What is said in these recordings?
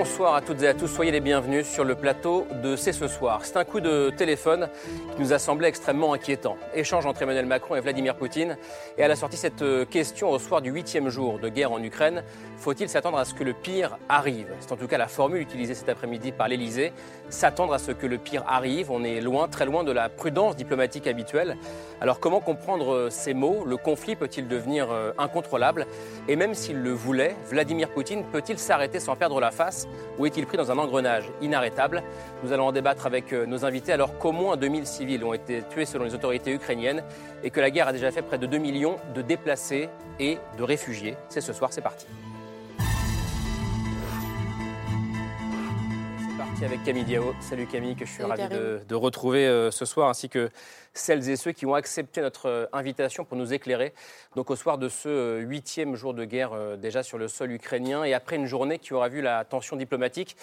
Bonsoir à toutes et à tous, soyez les bienvenus sur le plateau de C'est ce soir. C'est un coup de téléphone qui nous a semblé extrêmement inquiétant. Échange entre Emmanuel Macron et Vladimir Poutine. Et à la sortie cette question au soir du huitième jour de guerre en Ukraine, faut-il s'attendre à ce que le pire arrive? C'est en tout cas la formule utilisée cet après-midi par l'Elysée. S'attendre à ce que le pire arrive, on est loin, très loin de la prudence diplomatique habituelle. Alors comment comprendre ces mots? Le conflit peut-il devenir incontrôlable? Et même s'il le voulait, Vladimir Poutine peut-il s'arrêter sans perdre la face? Ou est-il pris dans un engrenage inarrêtable? Nous allons en débattre avec nos invités alors qu'au moins 2000 civils ont été tués selon les autorités ukrainiennes et que la guerre a déjà fait près de 2 millions de déplacés et de réfugiés. C'est ce soir, c'est parti. Avec Camille Diao. Salut Camille, que je suis ravi de, de, retrouver euh, ce soir, ainsi que celles et ceux qui ont accepté notre euh, invitation pour nous éclairer. Donc au soir de ce huitième jour de guerre euh, déjà sur le sol ukrainien et après une journée qui aura vu la tension diplomatique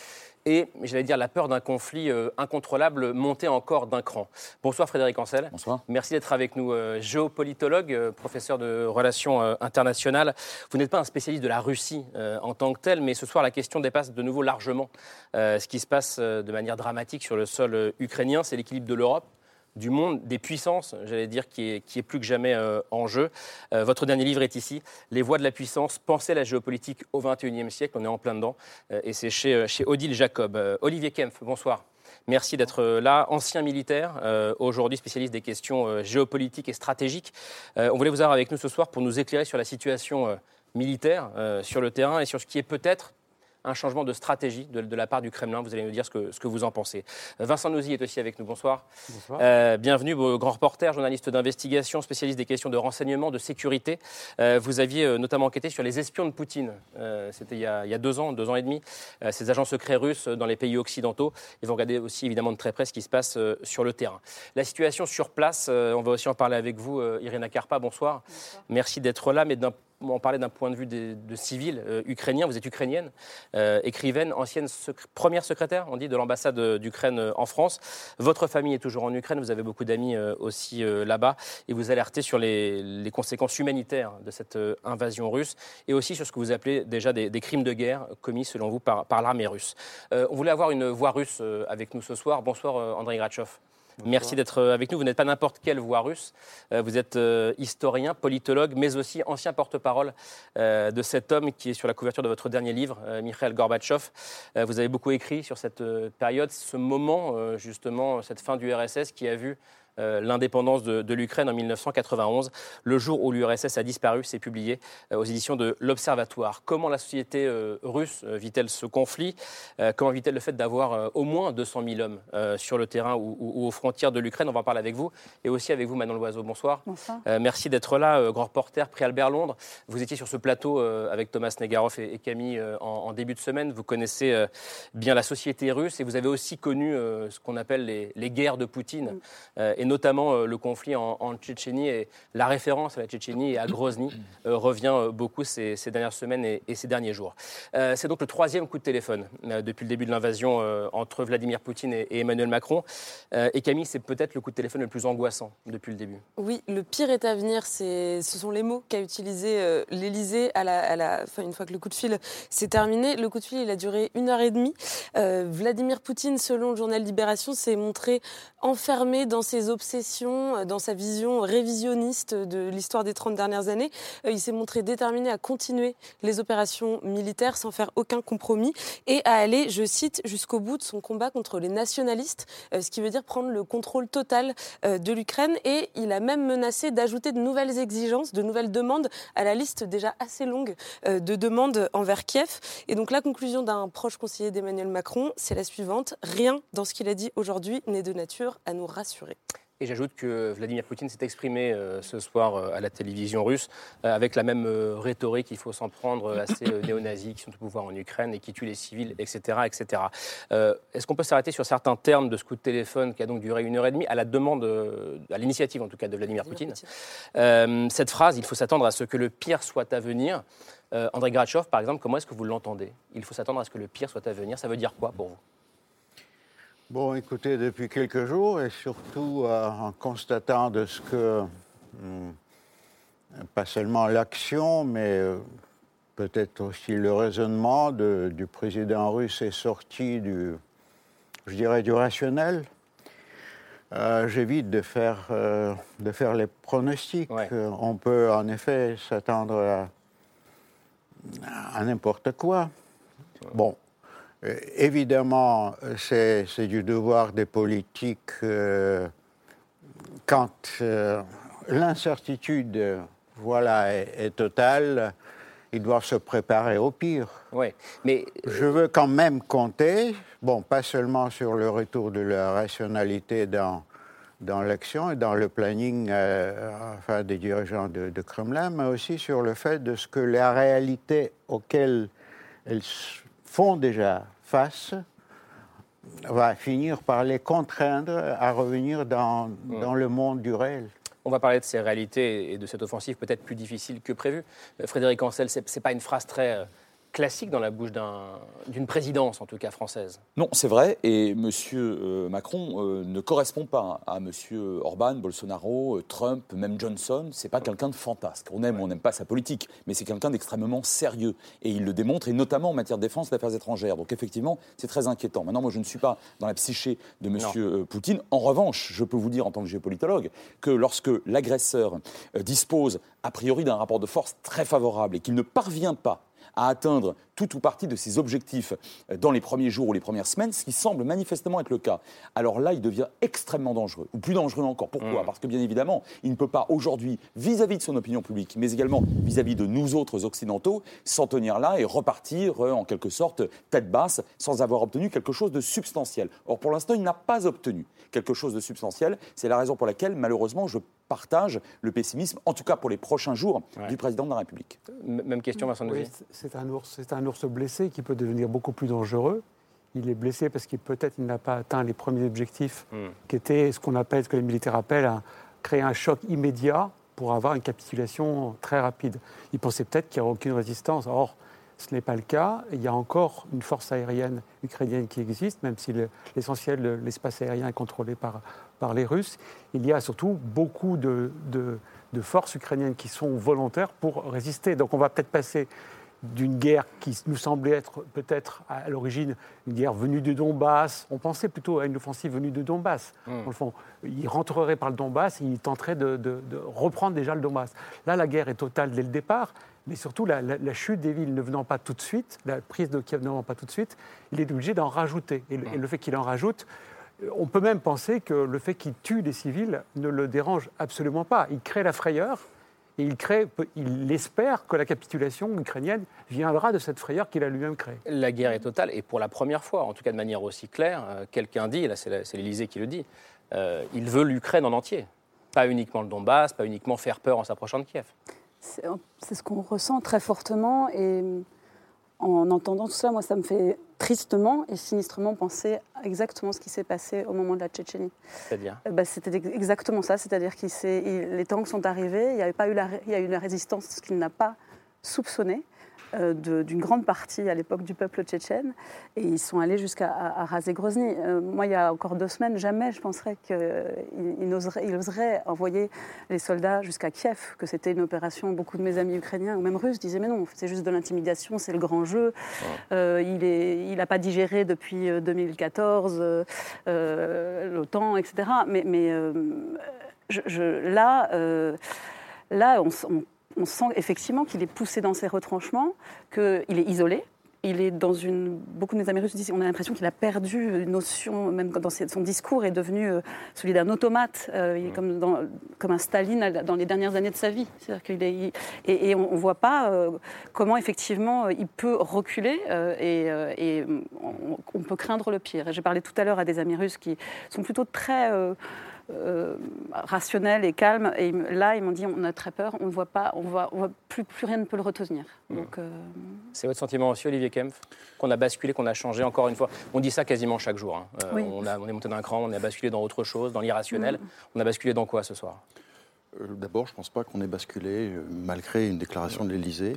et, j'allais dire, la peur d'un conflit euh, incontrôlable monter encore d'un cran. Bonsoir Frédéric Ancel. Bonsoir. Merci d'être avec nous, euh, géopolitologue, euh, professeur de relations internationales. Vous n'êtes pas un spécialiste de la Russie en tant que tel, mais ce soir la question dépasse de nouveau largement ce qui se passe de manière dramatique sur le sol ukrainien. C'est l'équilibre de l'Europe du monde, des puissances, j'allais dire, qui est, qui est, plus que jamais euh, en jeu. Euh, votre dernier livre est ici, Les voies de la puissance, penser la géopolitique au XXIe siècle, on est en plein dedans, euh, et c'est chez, chez Odile Jacob. Olivier Kempf, bonsoir. Merci d'être là, ancien militaire, aujourd'hui spécialiste des questions géopolitiques et stratégiques. On voulait vous avoir avec nous ce soir pour nous éclairer sur la situation militaire sur le terrain et sur ce qui est peut-être un changement de stratégie de, de, la part du Kremlin. Vous allez nous dire ce que, ce que vous en pensez. Vincent Nozy est aussi avec nous. Bonsoir. Bonsoir. Euh, bienvenue, grand reporter, journaliste d'investigation, spécialiste des questions de renseignement, de sécurité. Euh, vous aviez euh, notamment enquêté sur les espions de Poutine. Euh, c'était il, il, y a deux ans, deux ans et demi. Euh, ces agents secrets russes dans les pays occidentaux. Et vous regardez aussi évidemment de très près ce qui se passe euh, sur le terrain. La situation sur place, on va aussi en parler avec vous, Irina Karpa. Bonsoir. bonsoir. Merci d'être là, mais d'un on parlait d'un point de vue de, civil euh, ukrainien. Vous êtes ukrainienne, euh, écrivaine, ancienne première secrétaire, on dit, de l'ambassade d'Ukraine euh, en France. Votre famille est toujours en Ukraine. Vous avez beaucoup d'amis euh, aussi euh, là-bas. Et vous alertez sur les, conséquences humanitaires de cette euh, invasion russe et aussi sur ce que vous appelez déjà des, crimes de guerre commis, selon vous, par, par l'armée russe. on voulait avoir une voix russe avec nous ce soir. Bonsoir, Andrei Gratchov. Merci d'être avec nous. Vous n'êtes pas n'importe quelle voix russe. Euh, vous êtes euh, historien, politologue, mais aussi ancien porte-parole euh, de cet homme qui est sur la couverture de votre dernier livre, euh, Mikhail Gorbatchev. Euh, vous avez beaucoup écrit sur cette euh, période, ce moment, justement, cette fin du RSS qui a vu euh, l'indépendance de, de l'Ukraine en 1991, le jour où l'URSS a disparu, c'est publié euh, aux éditions de l'Observatoire. Comment la société euh, russe vit-elle ce conflit Comment vit-elle le fait d'avoir au moins 200 000 hommes sur le terrain ou, ou, ou aux frontières de l'Ukraine? On va en parler avec vous et aussi avec vous, Manon Loiseau. Bonsoir. Bonsoir. merci d'être là, grand reporter, prix Albert Londres. Vous étiez sur ce plateau avec Thomas Negaroff et, Camille en, en, début de semaine. Vous connaissez bien la société russe et vous avez aussi connu ce qu'on appelle les, les, guerres de Poutine. Mm. et notamment euh, le conflit en, Tchétchénie et la référence à la Tchétchénie et à Grozny euh, revient euh, beaucoup ces, dernières semaines et, ces derniers jours. c'est donc le troisième coup de téléphone depuis le début de l'invasion entre Vladimir Poutine et, Emmanuel Macron. et Camille, c'est peut-être le coup de téléphone le plus angoissant depuis le début. Oui, le pire est à venir. ce sont les mots qu'a utilisé l'Élysée à la, une fois que le coup de fil s'est terminé. Le coup de fil, il a duré une heure et demie. Vladimir Poutine, selon le journal Libération, s'est montré enfermé dans ses obsessions, dans sa vision révisionniste de l'histoire des 30 dernières années. Euh, il s'est montré déterminé à continuer les opérations militaires sans faire aucun compromis et à aller, je cite, jusqu'au bout de son combat contre les nationalistes, euh, ce qui veut dire prendre le contrôle total euh, de l'Ukraine. Et il a même menacé d'ajouter de nouvelles exigences, de nouvelles demandes à la liste déjà assez longue euh, de demandes envers Kiev. Et donc la conclusion d'un proche conseiller d'Emmanuel Macron, c'est la suivante. Rien dans ce qu'il a dit aujourd'hui n'est de nature à nous rassurer. Et j'ajoute que Vladimir Poutine s'est exprimé euh, ce soir euh, à la télévision russe euh, avec la même rhétorique, il faut s'en prendre à ces néo-nazis qui sont au pouvoir en Ukraine et qui tuent les civils, etc. etc. Est-ce qu'on peut s'arrêter sur certains termes de ce coup de téléphone qui a donc duré une heure et demie, à la demande, à l'initiative en tout cas de Vladimir Poutine, Cette phrase, il faut s'attendre à ce que le pire soit à venir. André Gratchov, par exemple, comment est-ce que vous l'entendez? Il faut s'attendre à ce que le pire soit à venir. Ça veut dire quoi pour vous? Bon, écoutez, depuis quelques jours, et surtout euh, en constatant de ce que, hmm, pas seulement l'action, mais euh, peut-être aussi le raisonnement du président russe est sorti du, je dirais, du rationnel. Euh, j'évite de faire, de faire les pronostics. On peut en effet s'attendre à n'importe quoi. Bon, évidemment, c'est du devoir des politiques euh, quand euh, l'incertitude voilà, est, totale, ils doivent se préparer au pire. Oui, mais je veux quand même compter, bon, pas seulement sur le retour de la rationalité dans dans l'action et dans le planning enfin, des dirigeants de, de, Kremlin, mais aussi sur le fait de ce que la réalité auxquelles elles font déjà face va finir par les contraindre à revenir dans, dans le monde du réel. On va parler de ces réalités et de cette offensive peut-être plus difficile que prévu. Euh, Frédéric Ancel, ce n'est pas une phrase très euh, classique dans la bouche d'une présidence, en tout cas française. Non, c'est vrai. Et M. Euh, Macron euh, ne correspond pas à M. Orban, Bolsonaro, euh, Trump, même Johnson. C'est pas quelqu'un de fantasque. On aime ou on n'aime pas sa politique, mais c'est quelqu'un d'extrêmement sérieux. Et il le démontre, et notamment en matière de défense et d'affaires étrangères. Donc effectivement, c'est très inquiétant. Maintenant, moi, je ne suis pas dans la psyché de M. Poutine. En revanche, je peux vous dire en tant que géopolitologue que lorsque l'agresseur dispose a priori d'un rapport de force très favorable et qu'il ne parvient pas à atteindre tout ou partie de ses objectifs euh, dans les premiers jours ou les premières semaines, ce qui semble manifestement être le cas. Alors là, il devient extrêmement dangereux, ou plus dangereux encore. Pourquoi? Mmh. Parce que bien évidemment, il ne peut pas aujourd'hui, vis-à-vis de son opinion publique, mais également vis-à-vis de nous autres occidentaux, s'en tenir là et repartir euh, en quelque sorte tête basse sans avoir obtenu quelque chose de substantiel. Or, pour l'instant, il n'a pas obtenu quelque chose de substantiel. C'est la raison pour laquelle, malheureusement, je partage le pessimisme, en tout cas pour les prochains jours, du président de la République. même question, Vincent oui, C'est un ours, c'est un ours blessé qui peut devenir beaucoup plus dangereux. Il est blessé parce qu'il peut-être il n'a pas atteint les premiers objectifs, hmm. qui étaient ce qu'on appelle, ce que les militaires appellent, créer un choc immédiat pour avoir une capitulation très rapide. Il pensait peut-être qu'il n'y aurait aucune résistance. Or, ce n'est pas le cas. Il y a encore une force aérienne ukrainienne qui existe, même si l'essentiel de l'espace aérien est contrôlé par, par les Russes. Il y a surtout beaucoup de, de, de forces ukrainiennes qui sont volontaires pour résister. Donc on va peut-être passer d'une guerre qui nous semblait être peut-être à l'origine une guerre venue de Donbass. On pensait plutôt à une offensive venue de Donbass. Mmh. le fond, il rentrerait par le Donbass et il tenterait de, reprendre déjà le Donbass. Là, la guerre est totale dès le départ, mais surtout la, chute des villes ne venant pas tout de suite, la prise de Kiev ne venant pas tout de suite, il est obligé d'en rajouter. Et, et, le mmh. fait qu'il en rajoute, on peut même penser que le fait qu'il tue des civils ne le dérange absolument pas. Il crée la frayeur et il, crée, il espère que la capitulation ukrainienne viendra de cette frayeur qu'il a lui-même créée. La guerre est totale, et pour la première fois, en tout cas de manière aussi claire, euh, quelqu'un dit, là c'est l'Élysée qui le dit, euh, il veut l'Ukraine en entier. Pas uniquement le Donbass, pas uniquement faire peur en s'approchant de Kiev. C'est ce qu'on ressent très fortement, et en entendant tout ça, moi, ça me fait tristement et sinistrement penser exactement ce qui s'est passé au moment de la Tchétchénie. C'est-à-dire bah, C'était exactement ça, c'est-à-dire que les tanks sont arrivés, il y, avait pas eu la, il y a eu résistance qu'il n'a pas soupçonnée. Euh, d'une grande partie à l'époque du peuple tchétchène. Et ils sont allés jusqu'à raser Grozny. Euh, moi, il y a encore deux semaines, jamais je penserais qu'il oserait, oserait, envoyer les soldats jusqu'à Kiev, que c'était une opération. Beaucoup de mes amis ukrainiens ou même russes disaient Mais non, c'est juste de l'intimidation, c'est le grand jeu. Euh, il n'a pas digéré depuis 2014 l'OTAN, etc. Mais, mais je, là, là on, on on sent effectivement qu'il est poussé dans ses retranchements, qu'il est isolé. Il est dans une. Beaucoup de amis russes disent on a l'impression qu'il a perdu une notion, même dans son discours, est devenu euh, celui d'un automate. Euh, il est comme, dans, comme un Staline dans les dernières années de sa vie. qu'il est, et, on ne voit pas euh, comment, effectivement, il peut reculer et, on, peut craindre le pire. J'ai parlé tout à l'heure à des amis russes qui sont plutôt très euh, rationnel et calme. Et là, ils m'ont dit on a très peur, on ne voit pas, on voit, on voit plus, plus rien ne peut le retenir. Mmh. Donc, euh, C'est votre sentiment aussi, Olivier Kempf Qu'on a basculé, qu'on a changé encore une fois? On dit ça quasiment chaque jour. hein. Euh, Oui. on, a- on est monté d'un cran, on a basculé dans autre chose, dans l'irrationnel. On a basculé dans quoi ce soir? Euh, D'abord, je ne pense pas qu'on ait basculé, euh, malgré une déclaration de l'Élysée.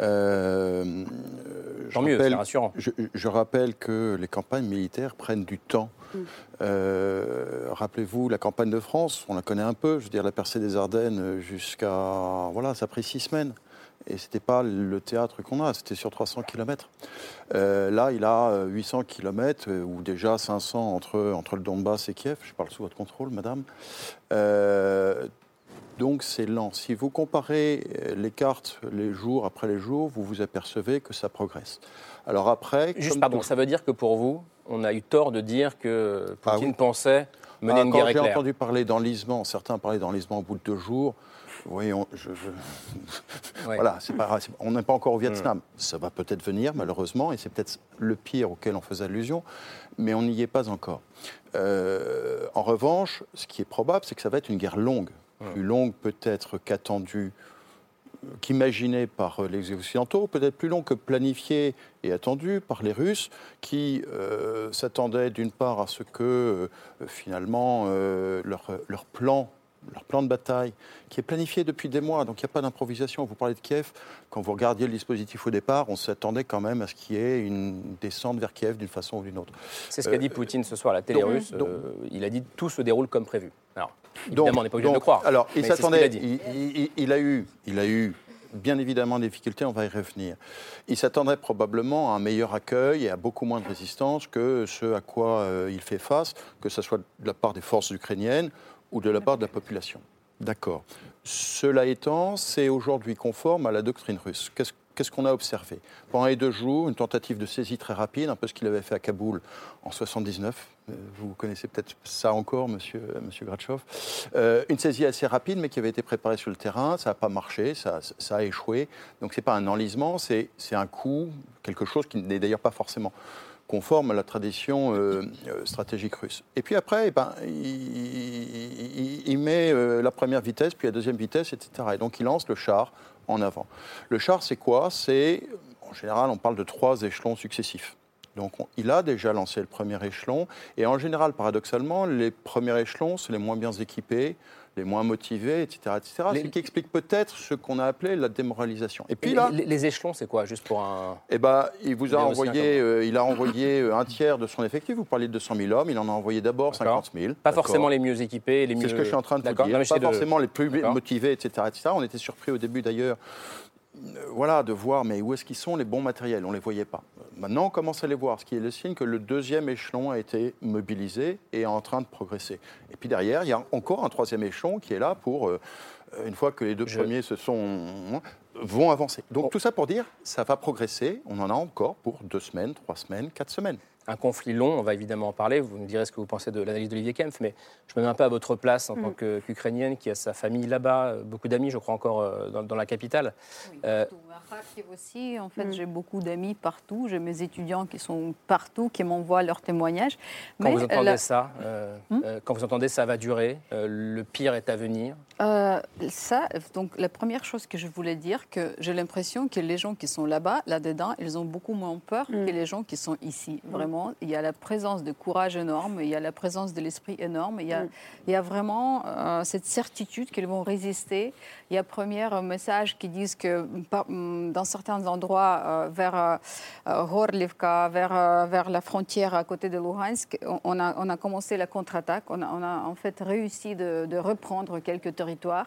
Euh, euh, je Tant mieux, rappelle- c'est rassurant. Je, je rappelle que les campagnes militaires prennent du temps. Euh, Rappelez-vous, la campagne de France, on la connaît un peu. Je veux dire, la percée des Ardennes jusqu'à. Voilà, ça a pris six semaines. Et ce n'était pas le théâtre qu'on a, c'était sur 300 km. là, il a euh, 800 km, ou déjà 500 entre, entre le Donbass et Kiev. Je parle sous votre contrôle, madame. Euh, donc c'est lent. Si vous comparez euh, les cartes les jours après les jours, vous vous apercevez que ça progresse. Alors après, Juste, pardon, tout- ça veut dire que pour vous, on a eu tort de dire que Ah Poutine oui. pensait mener Ah, une guerre j'ai éclair entendu parler d'enlisement, certains parlaient d'enlisement au bout de deux jours. Oui, on, je- je- Ouais. voilà, c'est pas, c'est- on n'est pas encore au Vietnam. Ça va peut-être venir, malheureusement, et c'est peut-être le pire auquel on faisait allusion, mais on n'y est pas encore. Euh, en revanche, ce qui est probable, c'est que ça va être une guerre longue, plus longue peut-être qu'attendue, euh, qu'imaginée par euh, les Occidentaux, peut-être plus longue que planifiée et attendue par les Russes, qui euh, s'attendaient d'une part à ce que finalement leur, leur plan leur plan de bataille, qui est planifié depuis des mois, donc il n'y a pas d'improvisation. Vous parlez de Kiev, quand vous regardiez le dispositif au départ, on s'attendait quand même à ce qu'il y ait une descente vers Kiev d'une façon ou d'une autre. C'est ce qu'a dit Poutine ce soir à la télé donc- russe. donc- Euh, il a dit tout se déroule comme prévu. Alors, Donc- évidemment, on n'est pas obligé de le donc, croire. Alors, il s'attendait. il a eu, il a eu bien évidemment des difficultés. On va y revenir. Il s'attendrait probablement à un meilleur accueil et à beaucoup moins de résistance que ce à quoi euh, il fait face, que ce soit de la part des forces ukrainiennes ou de la part de la population. D'accord. Cela étant, c'est aujourd'hui conforme à la doctrine russe. Qu'est-ce qu'on a observé? Pendant les deux jours, une tentative de saisie très rapide, un peu ce qu'il avait fait à Kaboul en 79. Euh, Vous connaissez peut-être ça encore, monsieur, monsieur Gratchov. Euh, une saisie assez rapide, mais qui avait été préparée sur le terrain. Ça n'a pas marché, ça, ça a échoué. Donc, ce n'est pas un enlisement, c'est un coup, quelque chose qui n'est d'ailleurs pas forcément conforme à la tradition euh, euh, stratégique russe. Et puis après, eh ben, il, met euh, la première vitesse, puis la deuxième vitesse, etc. Et donc il lance le char en avant. Le char, c'est quoi? C'est, en général, on parle de trois échelons successifs. Donc on- il a déjà lancé le premier échelon, et en général, paradoxalement, les premiers échelons, c'est les moins bien équipés, les moins motivés, etc. etc. Les- Ce qui explique peut-être ce qu'on a appelé la démoralisation. Et puis là, les, les échelons, c'est quoi Juste pour un. eh ben, il vous a envoyé, euh, il a envoyé euh, un tiers de son effectif. Vous parliez de 200 000 hommes, il en a envoyé d'abord D'accord. 50 000. Pas forcément les mieux équipés, les mieux. C'est ce que je suis en train de vous dire. Non, Pas de- forcément les plus motivés, etc., etc. On était surpris au début d'ailleurs, voilà, de voir, mais où est-ce qu'ils sont les bons matériels? On ne les voyait pas. Maintenant, on commence à les voir, ce qui est le signe que le deuxième échelon a été mobilisé et est en train de progresser. Et puis derrière, il y a encore un troisième échelon qui est là pour, euh, une fois que les deux Je- premiers se sont vont avancer. Donc tout ça pour dire, ça va progresser. On en a encore pour deux semaines, trois semaines, quatre semaines. Un conflit long, on va évidemment en parler, vous nous direz ce que vous pensez de l'analyse d'Olivier Kempf, mais je me mets un peu à votre place en tant Mm. que- qu'Ukrainienne qui a sa famille là-bas, euh, beaucoup d'amis, je crois encore euh, dans, dans la capitale. Oui, Euh, partout. À Kharkiv aussi, en fait, Mm. j'ai beaucoup d'amis partout. J'ai mes étudiants qui sont partout, qui m'envoient leurs témoignages. Quand Mais vous entendez la- ça, euh, Hmm? euh, quand vous entendez ça va durer, euh, le pire est à venir? Euh, ça, donc la première chose que je voulais dire, que j'ai l'impression que les gens qui sont là-bas, là-dedans, ils ont beaucoup moins peur Mm. que les gens qui sont ici. Vraiment, il y a la présence de courage énorme, il y a la présence de l'esprit énorme, il y a, Mm. il y a vraiment euh, cette certitude qu'ils vont résister. Il y a premier message qui disent que par- mm, dans certains endroits, euh, vers euh, euh, Horlivka, vers, euh, vers la frontière à côté de Luhansk, on- a, on a commencé la contre-attaque. On a, on a en fait réussi de, de reprendre quelques territoires.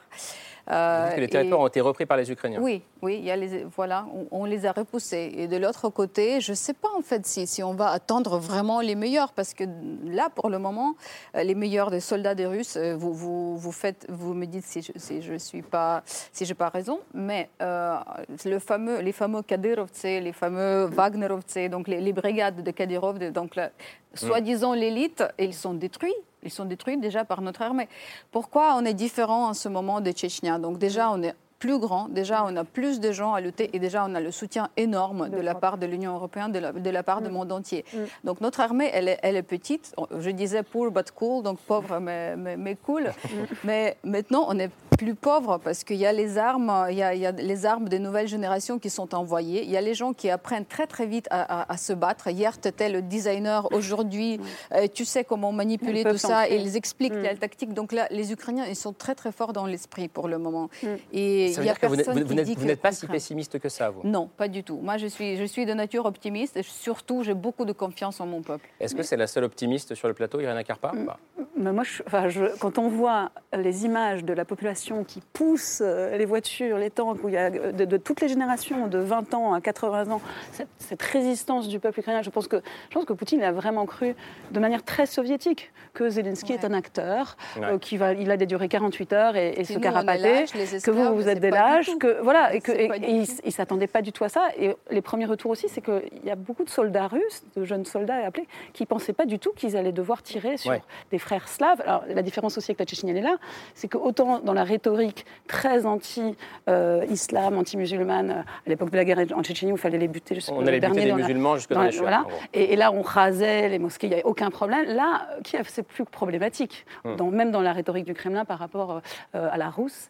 Euh, que les et- territoires ont été repris par les Ukrainiens. oui, oui, il y a les, voilà, on, on les a repoussés. Et de l'autre côté, je ne sais pas en fait si, si on va attendre attendre vraiment les meilleurs parce que là, pour le moment, euh, les meilleurs des soldats des Russes, euh, vous, vous, vous, faites, vous me dites si je, suis pas, si j'ai pas raison, mais euh, le fameux, les fameux Kadyrovtsé, les fameux Wagnerovtsé, donc les, brigades de Kadyrov, donc la, soi-disant l'élite, ils sont détruits. Ils sont détruits déjà par notre armée. Pourquoi on est différent en ce moment des Tchétcheniens Donc déjà, on est plus grand. Déjà, on a plus de gens à lutter et déjà, on a le soutien énorme de, la part de l'Union européenne, de la, part du mm. monde entier. Mm. Donc, notre armée, elle est, elle est, petite. Je disais poor but cool, donc pauvre mais, mais, cool. Mm. mais maintenant, on est plus pauvre parce qu'il y a les armes, il y a, il y a, les armes des nouvelles générations qui sont envoyées. Il y a les gens qui apprennent très très vite à, se battre. Hier, tu étais le designer. Aujourd'hui, euh, tu sais comment manipuler tout ça. Et ils expliquent mm. la tactique. Donc là, les Ukrainiens, ils sont très très forts dans l'esprit pour le moment. Mm. Et il y a personne vous n'êtes pas si pessimiste que ça, vous? Non, pas du tout. Moi, je suis, je suis de nature optimiste. Et surtout, j'ai beaucoup de confiance en mon peuple. Est-ce que c'est la seule optimiste sur le plateau, Irina Karpa? Mm. Mais moi, enfin, je, quand on voit les images de la population qui pousse euh, les voitures, les tanks, où il y a de, toutes les générations, de 20 ans à 80 ans, cette, cette résistance du peuple ukrainien, je pense que, je pense que Poutine a vraiment cru, de manière très soviétique, que Zelensky est un acteur, euh, qui va, il a des durées 48 heures et, se carapater, que vous, vous êtes des lâches, que voilà, et, que, il ne s'attendait pas du tout à ça. Et les premiers retours aussi, c'est qu'il y a beaucoup de soldats russes, de jeunes soldats appelés, qui ne pensaient pas du tout qu'ils allaient devoir tirer sur des frères Alors la différence aussi avec la Tchétchénie, elle est là, c'est que autant dans la rhétorique très anti-islam, anti-musulmane, à l'époque de la guerre en Tchétchénie, où il fallait les buter jusqu'au dernier. On allait buter les musulmans jusque dans, les voilà. Et, là, on rasait les mosquées, il n'y avait aucun problème. Là, Kiev, c'est plus problématique, hmm. dans, même dans la rhétorique du Kremlin par rapport euh, à la Rousse,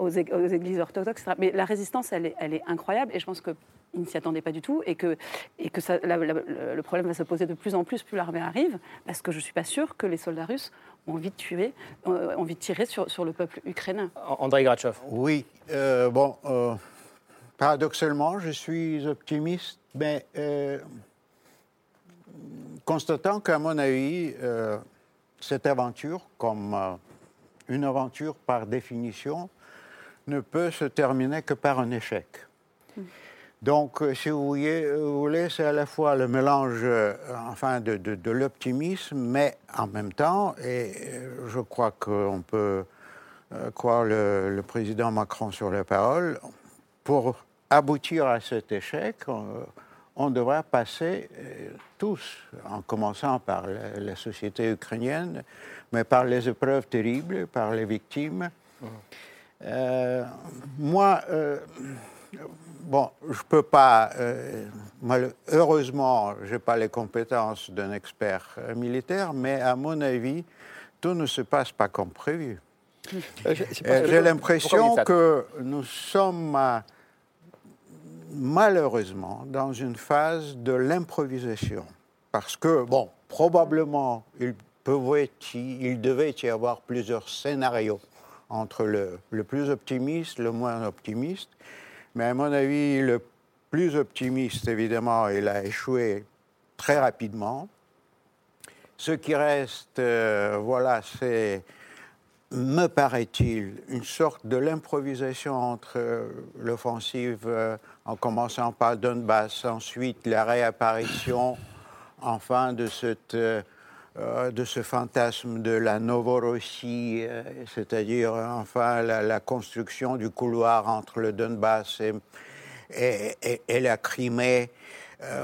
aux, églises orthodoxes, etc. Mais la résistance, elle est, elle est incroyable et je pense qu'il ne s'y attendait pas du tout et que, et que ça, le problème va se poser de plus en plus plus l'armée arrive, parce que je ne suis pas sûre que les soldats russes ont envie de tuer, ont envie de tirer sur, sur le peuple ukrainien. André Gratchov. Oui, euh, bon, euh, paradoxalement, je suis optimiste, mais constatant qu'à mon avis, euh, cette aventure, comme euh, une aventure par définition, ne peut se terminer que par un échec. Donc, euh, si vous voulez, c'est à la fois le mélange enfin, de, l'optimisme, mais en même temps, et je crois qu'on peut croire le, le, président Macron sur la parole, pour aboutir à cet échec, on devra passer euh, tous, en commençant par la, société ukrainienne, mais par les épreuves terribles, par les victimes. Euh, moi, euh, bon, je ne peux pas, heureusement, je n'ai pas les compétences d'un expert militaire, mais à mon avis, tout ne se passe pas comme prévu. J'ai l'impression que nous sommes malheureusement dans une phase de l'improvisation. Parce que, bon, probablement, il, pouvait, il devait y avoir plusieurs scénarios entre le, le, plus optimiste, le moins optimiste. Mais à mon avis, le plus optimiste, évidemment, il a échoué très rapidement. Ce qui reste, euh, voilà, c'est me paraît-il, une sorte de l'improvisation entre euh, l'offensive, euh, en commençant par Donbass, ensuite la réapparition, enfin, de, cette, euh, de ce fantasme de la Novorossie, c'est-à-dire, enfin, la, construction du couloir entre le Donbass et, la Crimée.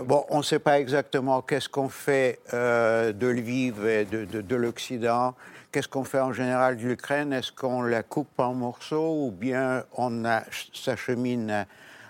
bon, on ne sait pas exactement qu'est-ce qu'on fait de Lviv et de, de, de l'Occident. Qu'est-ce qu'on fait en général de l'Ukraine? Est-ce qu'on la coupe en morceaux ou bien on s'achemine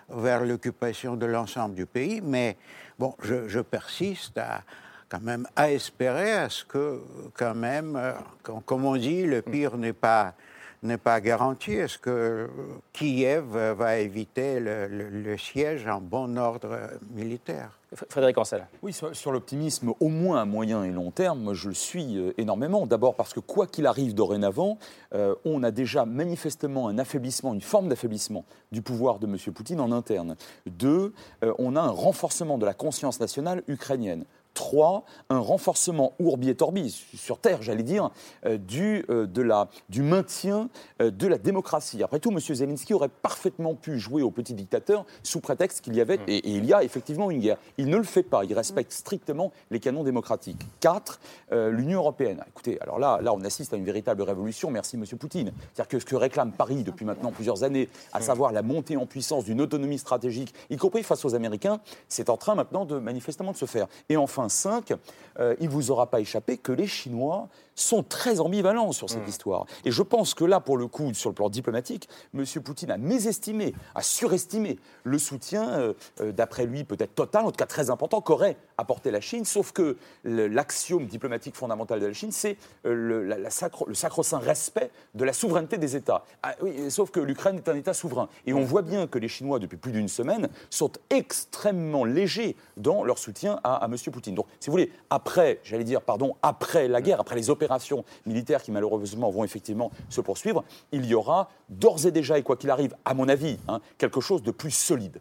vers l'occupation de l'ensemble du pays? Mais bon, je, persiste à, quand même à espérer à ce que, quand même, euh, comme on dit, le pire n'est pas n'est pas garanti. Est-ce que Kiev va éviter le, siège en bon ordre militaire? Frédéric Ancel. Oui, sur, l'optimisme, au moins à moyen et long terme, je le suis euh, énormément. D'abord parce que quoi qu'il arrive dorénavant, euh, on a déjà manifestement un affaiblissement, une forme d'affaiblissement du pouvoir de M. Poutine en interne. Deux, euh, on a un renforcement de la conscience nationale ukrainienne. Trois, un renforcement ourbi et torbi, sur Terre, j'allais dire, euh, du, euh, de la, du maintien euh, de la démocratie. Après tout, M. Zelensky aurait parfaitement pu jouer au petit dictateur sous prétexte qu'il y avait, mmh. et, il y a effectivement une guerre. Il ne le fait pas, il respecte strictement les canons démocratiques. Quatre, l'Union européenne. Écoutez, alors là, là, on assiste à une véritable révolution, merci M. Poutine. C'est-à-dire que ce que réclame Paris depuis maintenant plusieurs années, à mmh. savoir la montée en puissance d'une autonomie stratégique, y compris face aux Américains, c'est en train maintenant de manifestement de se faire. Et enfin, 5, euh, il ne vous aura pas échappé que les Chinois sont très ambivalents sur cette histoire. Et je pense que là, pour le coup, sur le plan diplomatique, M. Poutine a mésestimé, a surestimé le soutien, euh, euh, d'après lui, peut-être total, en tout cas très important, qu'aurait apporté la Chine. Sauf que l'axiome diplomatique fondamental de la Chine, c'est le, la- la sacro- le sacro-saint respect de la souveraineté des États. Ah, oui, sauf que l'Ukraine est un État souverain. Et on voit bien que les Chinois, depuis plus d'une semaine, sont extrêmement légers dans leur soutien à, à M. Poutine. Donc, si vous voulez, après, j'allais dire, pardon, après la guerre, après les opérations militaires qui malheureusement vont effectivement se poursuivre, il y aura d'ores et déjà, et quoi qu'il arrive, à mon avis, hein, quelque chose de plus solide.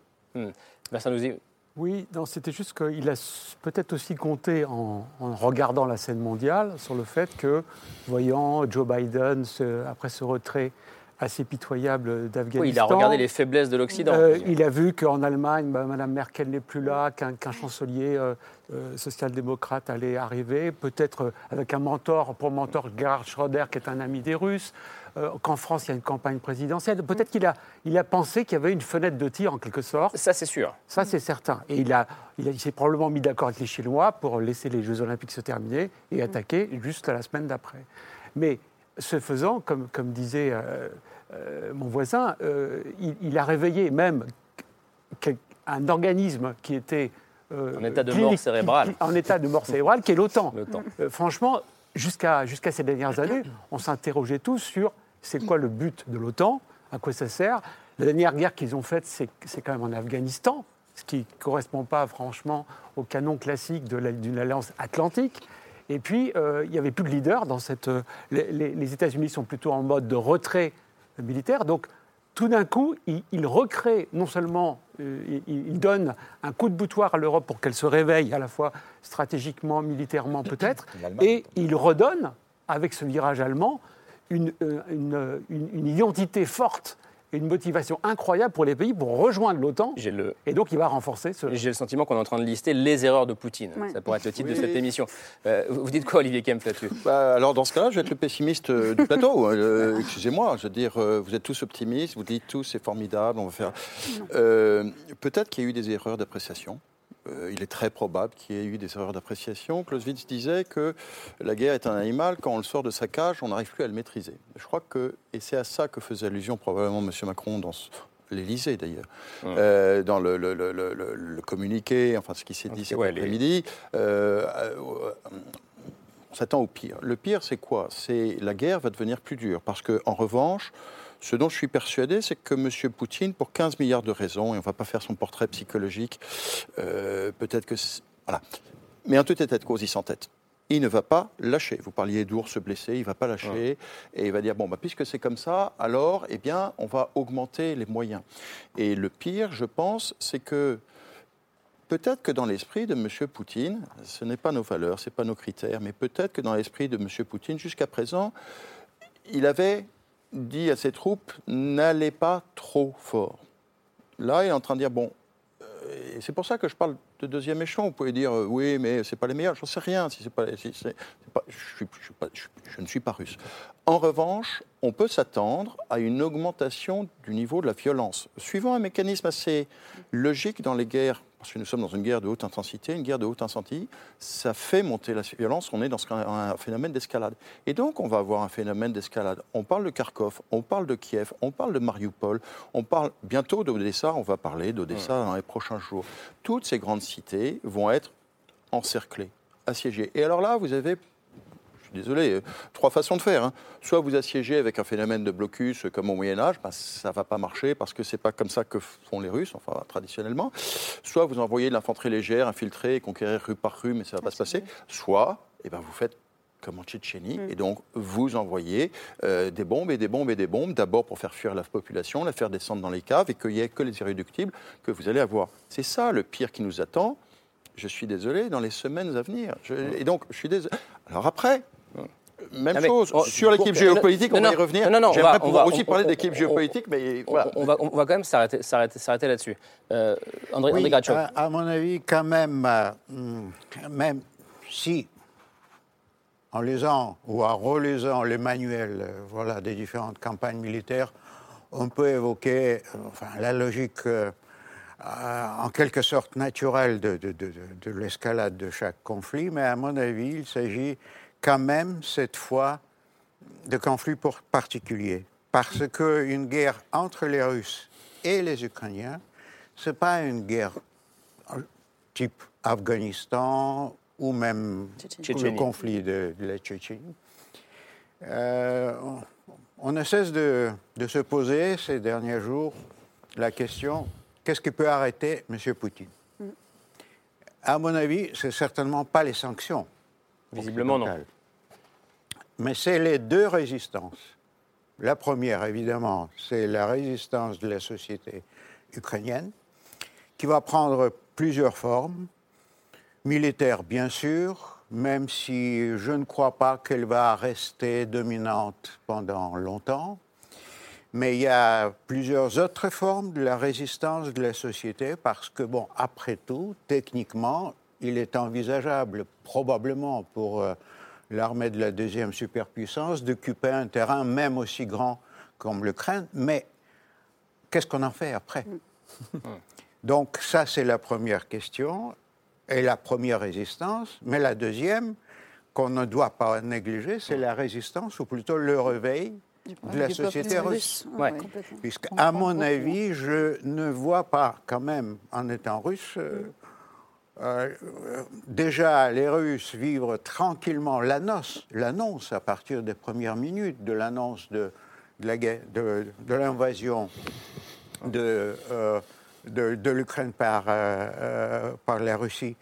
Vincent Nouzy, Oui, non, c'était juste qu'il a peut-être aussi compté en, en regardant la scène mondiale sur le fait que, voyant Joe Biden, ce- après ce retrait assez pitoyable d'Afghanistan, oui, il a regardé les faiblesses de l'Occident. euh, il a vu qu'en Allemagne, bah, Mme Merkel n'est plus là, qu'un chancelier euh, euh, social-démocrate allait arriver, peut-être avec un mentor, pour mentor Gerhard Schröder, qui est un ami des Russes, qu'en France, il y a une campagne présidentielle. Peut-être qu'il a, il a pensé qu'il y avait une fenêtre de tir, en quelque sorte. Ça, c'est sûr. Ça, c'est certain. Et il, a, il, a- il s'est probablement mis d'accord avec les Chinois pour laisser les Jeux Olympiques se terminer et attaquer juste la semaine d'après. Mais ce faisant, comme, comme disait euh, euh, mon voisin, euh, il, il a réveillé même un organisme qui était... En état de mort cérébrale. En état de mort cérébrale, qui est l'OTAN. Franchement, jusqu'à jusqu'à ces dernières années, on s'interrogeait tous sur c'est quoi le but de l'OTAN, à quoi ça sert. La dernière guerre qu'ils ont faite, c'est quand même en Afghanistan, ce qui ne correspond pas franchement au canon classique d'une alliance atlantique. Et puis, euh, il n'y avait plus de leader dans cette... euh, les États-Unis sont plutôt en mode de retrait militaire. Donc, tout d'un coup, il, il recrée, non seulement, euh, il, il donne un coup de boutoir à l'Europe pour qu'elle se réveille, à la fois stratégiquement, militairement peut-être, et il redonne, avec ce virage allemand, une, euh, une- une- une identité forte une motivation incroyable pour les pays pour rejoindre l'OTAN. J'ai le, Et donc, il va renforcer ce... j'ai le sentiment qu'on est en train de lister les erreurs de Poutine. Ouais. Ça pourrait être le titre de cette émission. Euh, vous dites quoi, Olivier Kempf, là-dessus? Bah, alors dans ce cas-là, je vais être le pessimiste euh, du plateau. Euh, Excusez-moi, je veux dire, euh, vous êtes tous optimistes, vous dites tous c'est formidable, on va faire. Euh, Peut-être qu'il y a eu des erreurs d'appréciation. Euh, il est très probable qu'il y ait eu des erreurs d'appréciation. Clausewitz disait que la guerre est un animal, quand on le sort de sa cage, on n'arrive plus à le maîtriser. Je crois que, et c'est à ça que faisait allusion probablement M. Macron dans ce- l'Élysée d'ailleurs, euh, dans le, le- le- le- le- le communiqué, enfin ce qui s'est dit cet Ouais, les- après-midi. euh, euh, on s'attend au pire. Le pire, c'est quoi? C'est la guerre va devenir plus dure. Parce que, en revanche, ce dont je suis persuadé, c'est que M. Poutine, pour 15 milliards de raisons, et on ne va pas faire son portrait psychologique, euh, peut-être que. Voilà. Mais en tout état de cause, il s'entête. Il ne va pas lâcher. Vous parliez d'ours blessé, il ne va pas lâcher. Et il va dire bon, bah, puisque c'est comme ça, alors, eh bien, on va augmenter les moyens. Et le pire, je pense, c'est que Peut-être que dans l'esprit de M. Poutine, ce n'est pas nos valeurs, ce n'est pas nos critères, mais peut-être que dans l'esprit de M. Poutine, jusqu'à présent, il avait dit à ses troupes n'allez pas trop fort. Là, il est en train de dire bon, euh, c'est pour ça que je parle de deuxième échelon. Vous pouvez dire euh, oui, mais c'est pas les meilleurs. J'en sais rien. Si c'est pas, si pas- je ne suis pas russe. En revanche, on peut s'attendre à une augmentation du niveau de la violence, suivant un mécanisme assez logique dans les guerres. Parce que nous sommes dans une guerre de haute intensité, une guerre de haute intensité, ça fait monter la violence, on est dans un phénomène d'escalade. Et donc on va avoir un phénomène d'escalade. On parle de Kharkov, on parle de Kiev, on parle de Mariupol, on parle bientôt d'Odessa, on va parler d'Odessa dans les prochains jours. Toutes ces grandes cités vont être encerclées, assiégées. Et alors là, vous avez suis désolé, euh, trois façons de faire. hein. Soit vous assiégez avec un phénomène de blocus euh, comme au Moyen Âge, ben, ça ne va pas marcher parce que c'est pas comme ça que font les Russes, enfin traditionnellement. Soit vous envoyez de l'infanterie légère infiltrer et conquérir rue par rue, mais ça ne va pas se passer. Soit, eh ben, vous faites comme en Tchétchénie, et donc vous envoyez euh, des bombes et des bombes et des bombes, d'abord pour faire fuir la population, la faire descendre dans les caves et qu'il n'y ait que les irréductibles que vous allez avoir. C'est ça le pire qui nous attend. Je suis désolé, dans les semaines à venir. Je- et donc, je suis désolé. Alors après, même mais- chose. oh, Sur l'équipe géopolitique, non, on va y revenir. non, non, on J'aimerais va- pouvoir va- aussi on- parler on- d'équipe on- géopolitique, mais On- voilà. on, va, on va quand même s'arrêter, s'arrêter, s'arrêter, là-dessus. Euh, André, André Oui, Gratchov. à, à mon avis, quand même, euh, hum, même si, en lisant ou en relisant les manuels euh, voilà, des différentes campagnes militaires, on peut évoquer enfin, la logique euh, en quelque sorte naturelle de, de- de- de- de l'escalade de chaque conflit, mais à mon avis, il s'agit quand même cette fois de conflit particulier. Parce qu'une guerre entre les Russes et les Ukrainiens, ce n'est pas une guerre type Afghanistan ou même le conflit de, la Tchétchénie. Euh, on ne cesse de, se poser ces derniers jours la question qu'est-ce qui peut arrêter M. Poutine? Mm. À mon avis, ce n'est certainement pas les sanctions. Visiblement non. Mais c'est les deux résistances. La première, évidemment, c'est la résistance de la société ukrainienne, qui va prendre plusieurs formes. Militaire, bien sûr, même si je ne crois pas qu'elle va rester dominante pendant longtemps. Mais il y a plusieurs autres formes de la résistance de la société parce que, bon, après tout, techniquement, il est envisageable, probablement pour euh, l'armée de la deuxième superpuissance, d'occuper un terrain même aussi grand comme l'Ukraine. Mais qu'est-ce qu'on en fait après? Donc ça, c'est la première question et la première résistance. Mais la deuxième, qu'on ne doit pas négliger, c'est la résistance, ou plutôt le réveil de la société russe. Puisque, à mon avis, je ne vois pas quand même, en étant russe, euh, euh, déjà les Russes vivre tranquillement l'annonce, à partir des premières minutes de l'annonce de, l'invasion de, euh, de, l'Ukraine par, euh, par la Russie.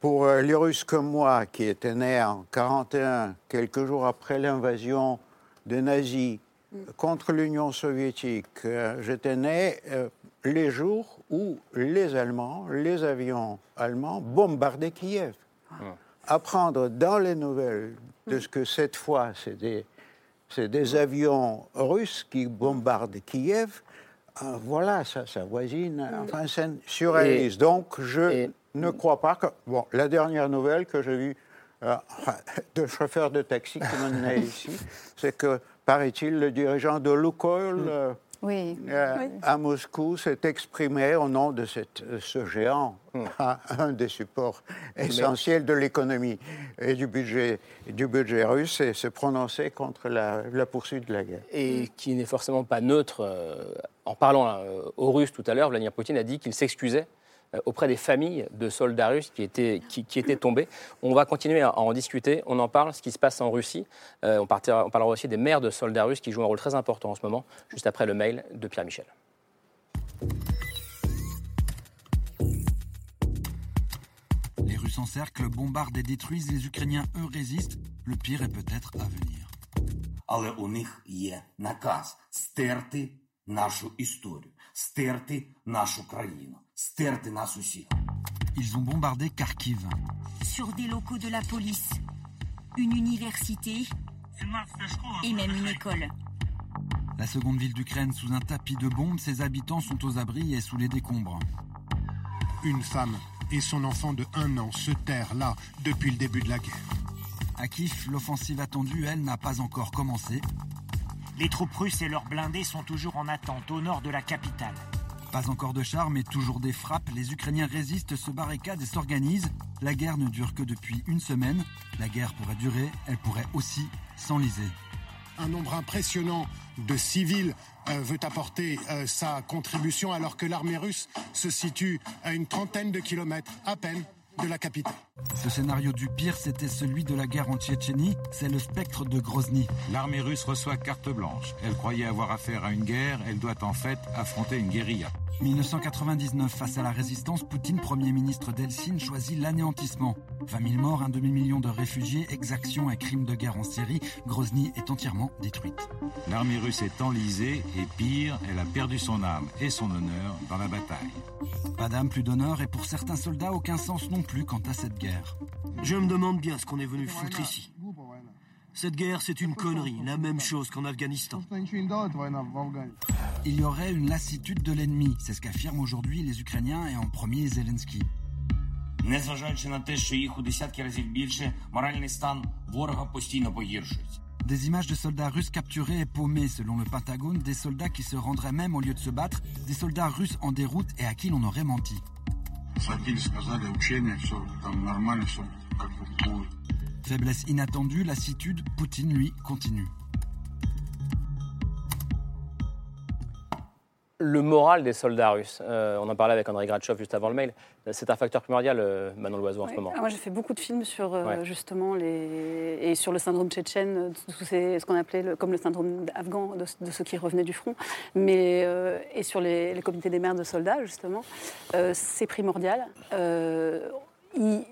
Pour les Russes comme moi, qui étaient nés en 1941, quelques jours après l'invasion des nazis contre l'Union soviétique, j'étais né les jours où les Allemands, les avions allemands bombardaient Kiev. Ah. Apprendre dans les nouvelles de ce que cette fois, c'est des, des, avions russes qui bombardent Kiev, euh, voilà, ça, ça voisine, enfin, c'est surréaliste. Donc, je ne crois pas que... Bon, la dernière nouvelle que j'ai vue euh, de chauffeur de taxi qui m'en ici, c'est que, paraît-il, le dirigeant de Lukoil... Mm. Euh, oui. Euh, à Moscou s'est exprimé au nom de cette, ce géant, hmm. un des supports essentiels de l'économie et du budget, du budget russe, et se prononcer contre la, poursuite de la guerre. Et qui n'est forcément pas neutre. Euh, en parlant euh, aux Russes tout à l'heure, Vladimir Poutine a dit qu'il s'excusait euh, auprès des familles de soldats russes qui étaient, qui, étaient tombés. On va continuer à en discuter. On en parle, ce qui se passe en Russie. Euh, on, partira, on parlera aussi des mères de soldats russes qui jouent un rôle très important en ce moment, juste après le mail de Pierre Michel. Les Russes encerclent, bombardent et détruisent. Les Ukrainiens, eux, résistent. Le pire est peut-être à venir. Але у них є наказ стерти нашу історію, стерти нашу країну. ils ont bombardé Kharkiv. Sur des locaux de la police, une université et même une école. La seconde ville d'Ukraine sous un tapis de bombes, ses habitants sont aux abris et sous les décombres. Une femme et son enfant de un an se terrent là depuis le début de la guerre. À Kiev, l'offensive attendue, elle, n'a pas encore commencé. Les troupes russes et leurs blindés sont toujours en attente au nord de la capitale. Pas encore de chars, mais toujours des frappes. Les Ukrainiens résistent, se barricadent et s'organisent. La guerre ne dure que depuis une semaine. La guerre pourrait durer, elle pourrait aussi s'enliser. Un nombre impressionnant de civils euh, veut apporter euh, sa contribution alors que l'armée russe se situe à une trentaine de kilomètres à peine de la capitale. Ce scénario du pire, c'était celui de la guerre en Tchétchénie. C'est le spectre de Grozny. L'armée russe reçoit carte blanche. Elle croyait avoir affaire à une guerre. Elle doit en fait affronter une guérilla. 1999, face à la résistance, Poutine, Premier ministre d'Helsinki, choisit l'anéantissement. 20 000 morts, un demi-million de réfugiés, exactions et crimes de guerre en Syrie, Grozny est entièrement détruite. L'armée russe est enlisée et pire, elle a perdu son âme et son honneur dans la bataille. Pas d'âme, plus d'honneur et pour certains soldats, aucun sens non plus quant à cette guerre. Je me demande bien ce qu'on est venu foutre ici. Cette guerre, c'est une connerie, la même chose qu'en Afghanistan. Il y aurait une lassitude de l'ennemi, c'est ce qu'affirment aujourd'hui les Ukrainiens et en premier Zelensky. Des images de soldats russes capturés et paumés selon le Pentagone, des soldats qui se rendraient même au lieu de se battre, des soldats russes en déroute et à qui l'on aurait menti. Faiblesse inattendue, lassitude, Poutine, lui, continue. Le moral des soldats russes, euh, on en parlait avec André Gratchov juste avant le mail, c'est un facteur primordial, euh, Manon Loiseau, en ce moment. Ah, moi, j'ai fait beaucoup de films sur euh, Ouais. justement les et sur le syndrome tchétchène, ces- ce qu'on appelait le- comme le syndrome afghan de, de ceux qui revenaient du front, mais euh, et sur les, les comités des mères de soldats justement, Euh, c'est primordial. Il,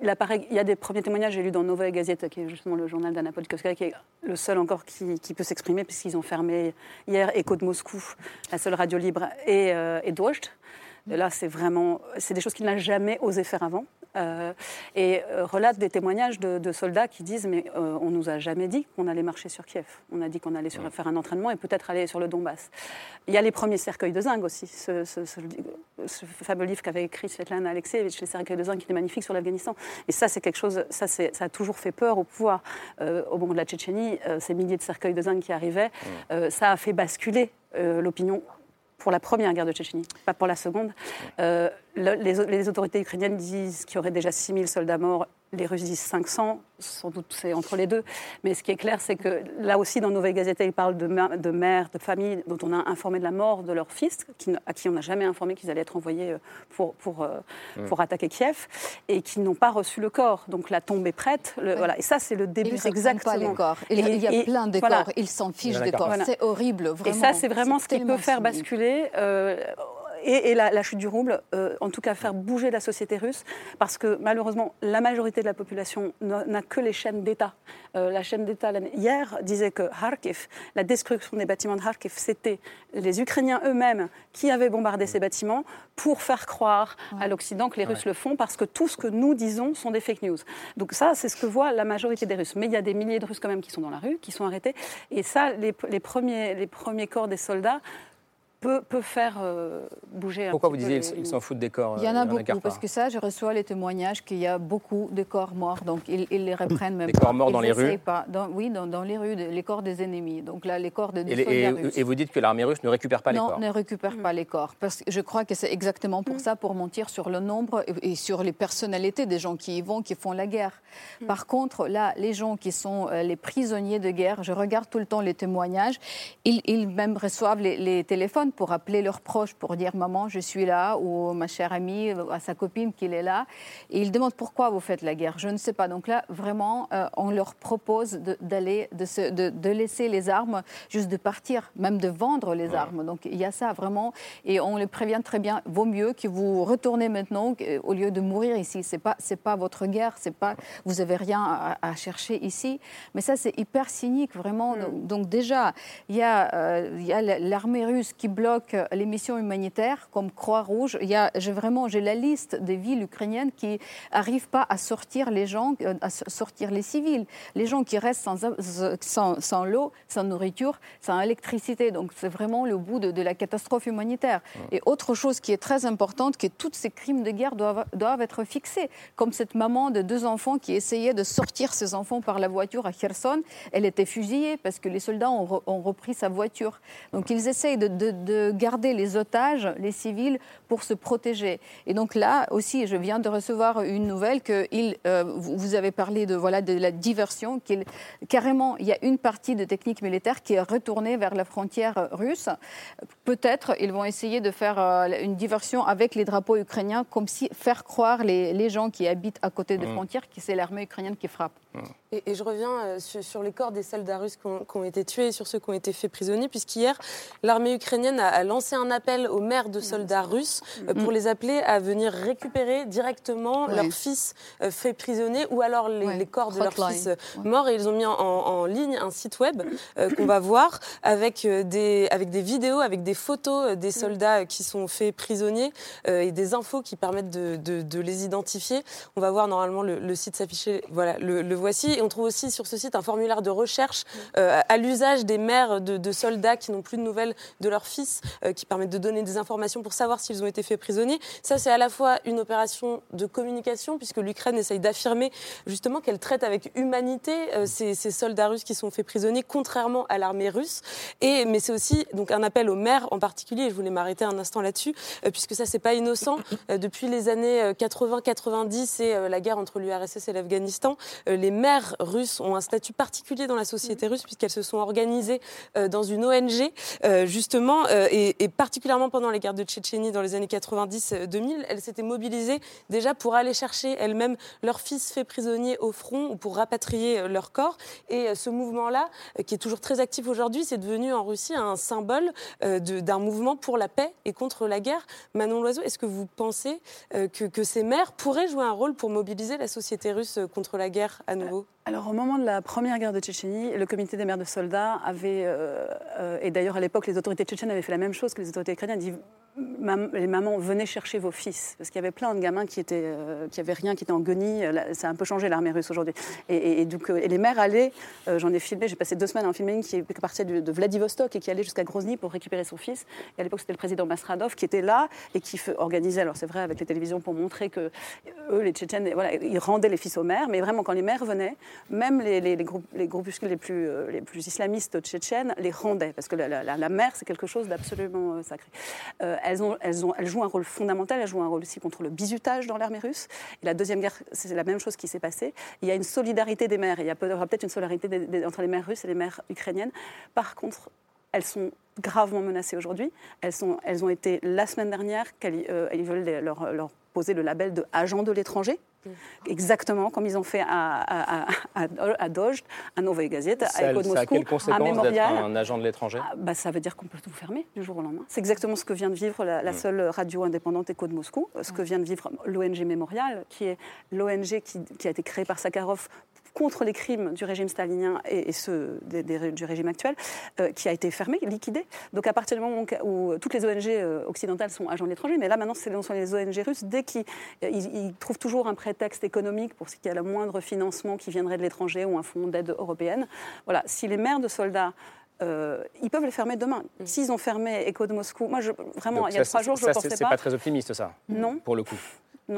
y a des premiers témoignages, j'ai lu dans Novae Gazette, qui est justement le journal d'Anna Politkovskaya, qui est le seul encore qui, peut s'exprimer, puisqu'ils ont fermé hier Écho de Moscou, la seule radio libre, et, euh, Là, c'est vraiment, c'est des choses qu'il n'a jamais osé faire avant. Euh, et euh, relate des témoignages de, de soldats qui disent mais euh, on nous a jamais dit qu'on allait marcher sur Kiev. On a dit qu'on allait sur- faire un entraînement et peut-être aller sur le Donbass. Il y a les premiers cercueils de zinc aussi, ce, ce- ce- ce fameux livre qu'avait écrit Svetlana Alexeyevich, les cercueils de zinc, qui est magnifique sur l'Afghanistan. Et ça, c'est quelque chose, ça, c'est- ça a toujours fait peur au pouvoir. Euh, au moment de la Tchétchénie, ces milliers de cercueils de zinc qui arrivaient, ça a fait basculer l'opinion pour la première guerre de Tchétchénie, pas pour la seconde. Euh, le- les, les autorités ukrainiennes disent qu'il y aurait déjà 6000 soldats morts. Les Russes disent 500, sans doute c'est entre les deux. Mais ce qui est clair, c'est que là aussi, dans Nouvelle Gazette, ils parlent de, mère- de mères, de familles dont on a informé de la mort de leur fils, qui, à qui on n'a jamais informé qu'ils allaient être envoyés euh, pour, pour, euh, Mm. pour attaquer Kiev, et qui n'ont pas reçu le corps. Donc la tombe est prête. le- voilà. Et ça, c'est le début Ils exactement. pas les corps. Il y a, il y a Et- et- plein de voilà. corps. Ils s'en fichent des corps. Voilà. C'est horrible, Et vraiment. ça, c'est vraiment ce qui peut faire basculer. euh, et, et la, la chute du rouble, euh, en tout cas faire bouger la société russe, parce que malheureusement, la majorité de la population n'a que les chaînes d'État. Euh, la chaîne d'État, hier, disait que Kharkiv, la destruction des bâtiments de Kharkiv, c'était les Ukrainiens eux-mêmes qui avaient bombardé ces bâtiments pour faire croire à l'Occident que les Russes le font, parce que tout ce que nous disons sont des fake news. Donc ça, c'est ce que voit la majorité des Russes. Mais il y a des milliers de Russes quand même qui sont dans la rue, qui sont arrêtés. Et ça, les, les premiers, les premiers corps des soldats peut, peut faire euh, bouger un Pourquoi vous disiez les- ils s'en foutent des corps Il y en euh, a Irina beaucoup, parce que ça, je reçois les témoignages qu'il y a beaucoup de corps morts, donc ils, ils les reprennent même Des pas. corps morts Ils dans les rues pas. Dans- Oui, dans, dans les rues, les corps des ennemis. Donc là, les corps de des et, vous dites que l'armée russe ne récupère pas non, les corps. ne récupère pas les corps. Parce que je crois que c'est exactement pour ça, pour mentir sur le nombre et, et sur les personnalités des gens qui y vont, qui font la guerre. Par contre, là, les gens qui sont euh, les prisonniers de guerre, je regarde tout le temps les témoignages, ils, ils même reçoivent les, les téléphones pour appeler leurs proches, pour dire maman, je suis là, ou ma chère amie, à sa copine qu'il est là. Et ils demandent pourquoi vous faites la guerre? Je ne sais pas. Donc là, vraiment, euh, on leur propose d'aller, de, de, de laisser les armes, juste de partir, même de vendre les armes. Donc il y a ça vraiment. Et on les prévient très bien. Vaut mieux que vous retournez maintenant au lieu de mourir ici. C'est pas, c'est pas votre guerre. C'est pas, vous avez rien à, à chercher ici. Mais ça, c'est hyper cynique, vraiment. Donc, donc déjà, il y a, euh, il y a l'armée russe qui bloque les missions humanitaires, comme Croix-Rouge. Il y a, j'ai vraiment, j'ai la liste des villes ukrainiennes qui n'arrivent pas à sortir les gens, euh, à sortir les civils. Les gens qui restent sans, sans, sans l'eau, sans nourriture, sans électricité. Donc c'est vraiment le bout de, de la catastrophe humanitaire. Et autre chose qui est très importante, que tous ces crimes de guerre doivent, doivent être fixés. Comme cette maman de deux enfants qui essayait de sortir ses enfants par la voiture à Kherson, elle était fusillée parce que les soldats ont, re- ont repris sa voiture. Donc ils essayent de, de- de garder les otages, les civils, pour se protéger. Et donc là aussi, je viens de recevoir une nouvelle que il, euh, vous avez parlé de voilà de la diversion, qu'il carrément il y a une partie de technique militaire qui est retournée vers la frontière russe. Peut-être ils vont essayer de faire euh, une diversion avec les drapeaux ukrainiens, comme si faire croire les, les gens qui habitent à côté des Mm. frontières que c'est l'armée ukrainienne qui frappe. Et, et je reviens euh, sur, sur les corps des soldats russes qui ont, qui ont été tués et sur ceux qui ont été faits prisonniers, puisqu'hier, l'armée ukrainienne a, a lancé un appel aux mères de soldats russes euh, pour Mm. les appeler à venir récupérer directement Ouais. leurs fils euh, faits prisonniers ou alors les, les corps de leurs fils euh, morts. Et ils ont mis en, en ligne un site web qu'on va voir avec, des, avec des vidéos, avec des photos des soldats qui sont faits prisonniers et des infos qui permettent de, de- de les identifier. On va voir normalement le, le site s'afficher. Voilà, le, le voici. Et on trouve aussi sur ce site un formulaire de recherche euh, à l'usage des mères de, soldats qui n'ont plus de nouvelles de leurs fils, euh, qui permettent de donner des informations pour savoir s'ils ont été faits prisonniers. Ça, c'est à la fois une opération de communication, puisque l'Ukraine essaye d'affirmer justement qu'elle traite avec humanité euh, ces, soldats russes qui sont faits prisonniers, contrairement à l'armée russe. Et, mais c'est aussi donc un appel aux mères en particulier, et je voulais m'arrêter un instant là-dessus, puisque ça, c'est pas innocent. Depuis les années 80-90 et la guerre entre l'URSS et l'Afghanistan, les les mères russes ont un statut particulier dans la société russe puisqu'elles se sont organisées dans une ONG, justement, et, et, particulièrement pendant les guerres de Tchétchénie dans les années 90-2000, elles s'étaient mobilisées déjà pour aller chercher elles-mêmes leurs fils faits prisonniers au front ou pour rapatrier leur corps. Et ce mouvement-là, qui est toujours très actif aujourd'hui, c'est devenu en Russie un symbole d'un mouvement pour la paix et contre la guerre. Manon Loiseau, est-ce que vous pensez que, que ces mères pourraient jouer un rôle pour mobiliser la société russe contre la guerre à alors au moment de la première guerre de Tchétchénie, le comité des mères de soldats avait, euh, euh, et d'ailleurs à l'époque les autorités tchétchènes avaient fait la même chose que les autorités ukrainiennes, dit les mamans, venez chercher vos fils. Parce qu'il y avait plein de gamins qui étaient, euh, rien, qui étaient en guenilles. Ça a un peu changé l'armée russe aujourd'hui. Et, donc, les mères allaient, j'en ai filmé, j'ai passé deux semaines à en filmer qui partait de, de Vladivostok et qui allait jusqu'à Grozny pour récupérer son fils. Et à l'époque, c'était le président Masradov qui était là et qui organisait, alors c'est vrai, avec les télévisions pour montrer que eux, les Tchétchènes, ils rendaient les fils aux mères. Mais vraiment, quand les mères même les, groupes, les groupuscules les plus, euh, les islamistes tchétchènes les rendaient, parce que la, mer, c'est quelque chose d'absolument euh, sacré. Euh, elles, jouent un rôle fondamental, elles jouent un rôle aussi contre le bizutage dans l'armée russe. Et la Deuxième Guerre, c'est la même chose qui s'est passée. Il y a une solidarité des mères, il y, aura peut-être une solidarité entre les mères russes et les mères ukrainiennes. Par contre, elles sont gravement menacées aujourd'hui. Elles, sont, elles ont été la semaine dernière, ils veulent leur, leur poser le label de agent de l'étranger. Exactement comme ils ont fait à, à, à, à Dozh, à Novoye Gazette, à Echo de Moscou, conséquence d'être un agent de l'étranger? Ah, bah, Ça veut dire qu'on peut tout fermer du jour au lendemain. C'est exactement ce que vient de vivre la, mm. seule radio indépendante Echo de Moscou, ce que vient de vivre l'ONG Mémorial, qui est l'ONG qui, qui, a été créée par Sakharov contre les crimes du régime stalinien et, ceux du régime actuel, euh, qui a été fermé, liquidé. Donc à partir du moment où, toutes les ONG euh, occidentales sont agents de l'étranger, mais là maintenant ce sont les ONG russes, dès qu'ils ils, trouvent toujours un prétexte économique pour ce qui a le moindre financement qui viendrait de l'étranger ou un fonds d'aide européenne, voilà, si les maires de soldats euh, ils peuvent les fermer demain. Mm. S'ils ont fermé Echo de Moscou, moi, je, vraiment, il y a trois jours, je ne pensais pas. C'est pas très optimiste, ça. Non. Pour le coup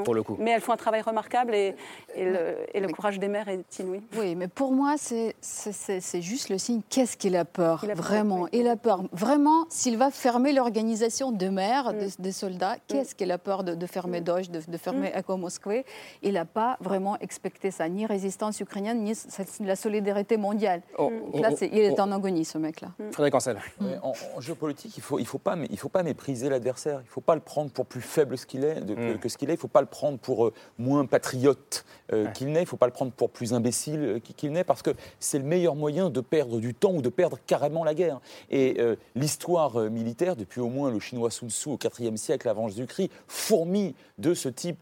pour le coup. Mais elles font un travail remarquable et, le, courage des mères est inouï. Oui, mais pour moi, c'est juste le signe qu'est-ce qu'il a peur, vraiment. Il a peur. Vraiment, s'il va fermer l'organisation de mères, mm. des soldats, mm. qu'est-ce qu'il a peur de, fermer mm. Dodge, de, fermer Echo Moskwe? Il n'a pas vraiment expecté ça, ni résistance ukrainienne, ni la solidarité mondiale. Oh, là, il est en agonie, ce mec-là. Frédéric Ancel. En, en, géopolitique, il ne faut, il faut, pas, il faut pas mépriser l'adversaire. Il ne faut pas le prendre pour plus faible qu'il est, que, que, ce qu'il est. Il faut pas prendre pour euh, moins patriote euh, qu'il n'est, il ne faut pas le prendre pour plus imbécile euh, qu'il n'est, parce que c'est le meilleur moyen de perdre du temps ou de perdre carrément la guerre. Et l'histoire militaire, depuis au moins le chinois Sun Tzu au IVe siècle avant Jésus-Christ, fourmille de ce type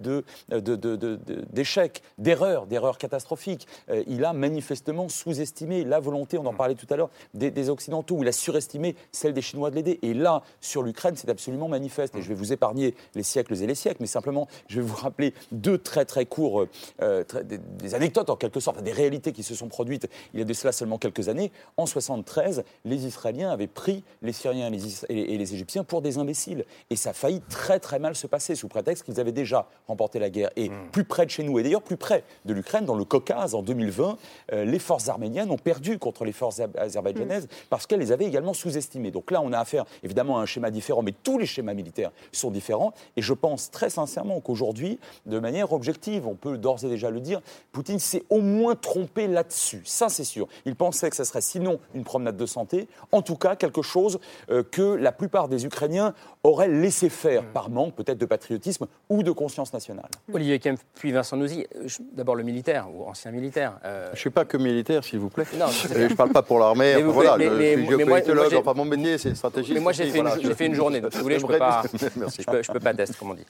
d'échecs, de, d'erreurs, d'erreurs catastrophiques. il a manifestement sous-estimé la volonté, on en parlait tout à l'heure, des, des, Occidentaux, il a surestimé celle des Chinois de l'aider. Et là, sur l'Ukraine, c'est absolument manifeste. Et je vais vous épargner les siècles et les siècles, mais simplement, je vais vous rappeler deux très très courts, euh, des, anecdotes en quelque sorte, des réalités qui se sont produites il y a de cela seulement quelques années. En 73, les Israéliens avaient pris les Syriens et les, Égyptiens pour des imbéciles. Et ça a failli très très mal se passer sous prétexte qu'ils avaient déjà remporté la guerre. Et hmm. plus près de chez nous, et d'ailleurs plus près de l'Ukraine, dans le Caucase en 2020, euh, les forces arméniennes ont perdu contre les forces azerbaïdjanaises hmm. parce qu'elles les avaient également sous-estimées. Donc là, on a affaire évidemment à un schéma différent, mais tous les schémas militaires sont différents. Et je pense très sincèrement qu'aujourd'hui, de manière objective, on peut d'ores et déjà le dire, Poutine s'est au moins trompé là-dessus. Ça, c'est sûr. Il pensait que ce serait sinon une promenade de santé, en tout cas quelque chose euh, que la plupart des Ukrainiens auraient laissé faire par manque peut-être de patriotisme ou de conscience nationale. Olivier Kempf, puis Vincent Nouzy. Euh, d'abord le militaire, ou ancien militaire. Euh, je ne suis pas que militaire, s'il vous plaît. Non, je ne parle pas pour l'armée. Enfin, voilà, mais, je suis géopolitologue, enfin mon métier, c'est stratégie. Mais moi, j'ai fait, fait, une journée, donc si vous voulez, je ne peux, pas, je peux, peux pas tester, comme on dit.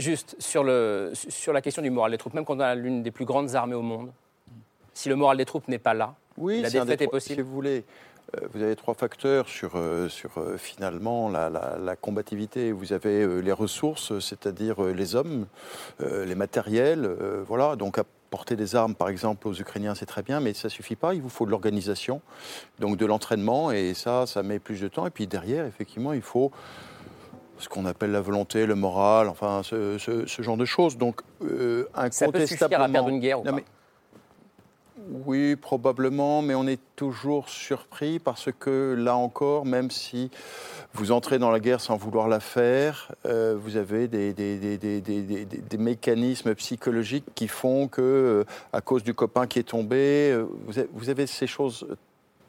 juste sur le sur la question du moral des troupes, même quand on l'une des plus grandes armées au monde, si le moral des troupes n'est pas là, oui, la défaite est, possible. Si vous voulez, euh, vous avez trois facteurs sur, euh, sur euh, finalement la, combativité. Vous avez les ressources, c'est-à-dire les hommes, les matériels, voilà. Donc apporter des armes, par exemple, aux Ukrainiens, c'est très bien, mais ça suffit pas. Il vous faut de l'organisation, donc de l'entraînement, et ça, ça met plus de temps. Et puis derrière, effectivement, il faut ce qu'on appelle la volonté, le moral, enfin ce, genre de choses. Donc euh, incontestablement. Ça peut à perdre une guerre ou pas Oui, probablement, mais on est toujours surpris parce que là encore, même si vous entrez dans la guerre sans vouloir la faire, euh, vous avez des, des, des, des, mécanismes psychologiques qui font que, euh, à cause du copain qui est tombé, euh, vous, avez, vous, avez, ces choses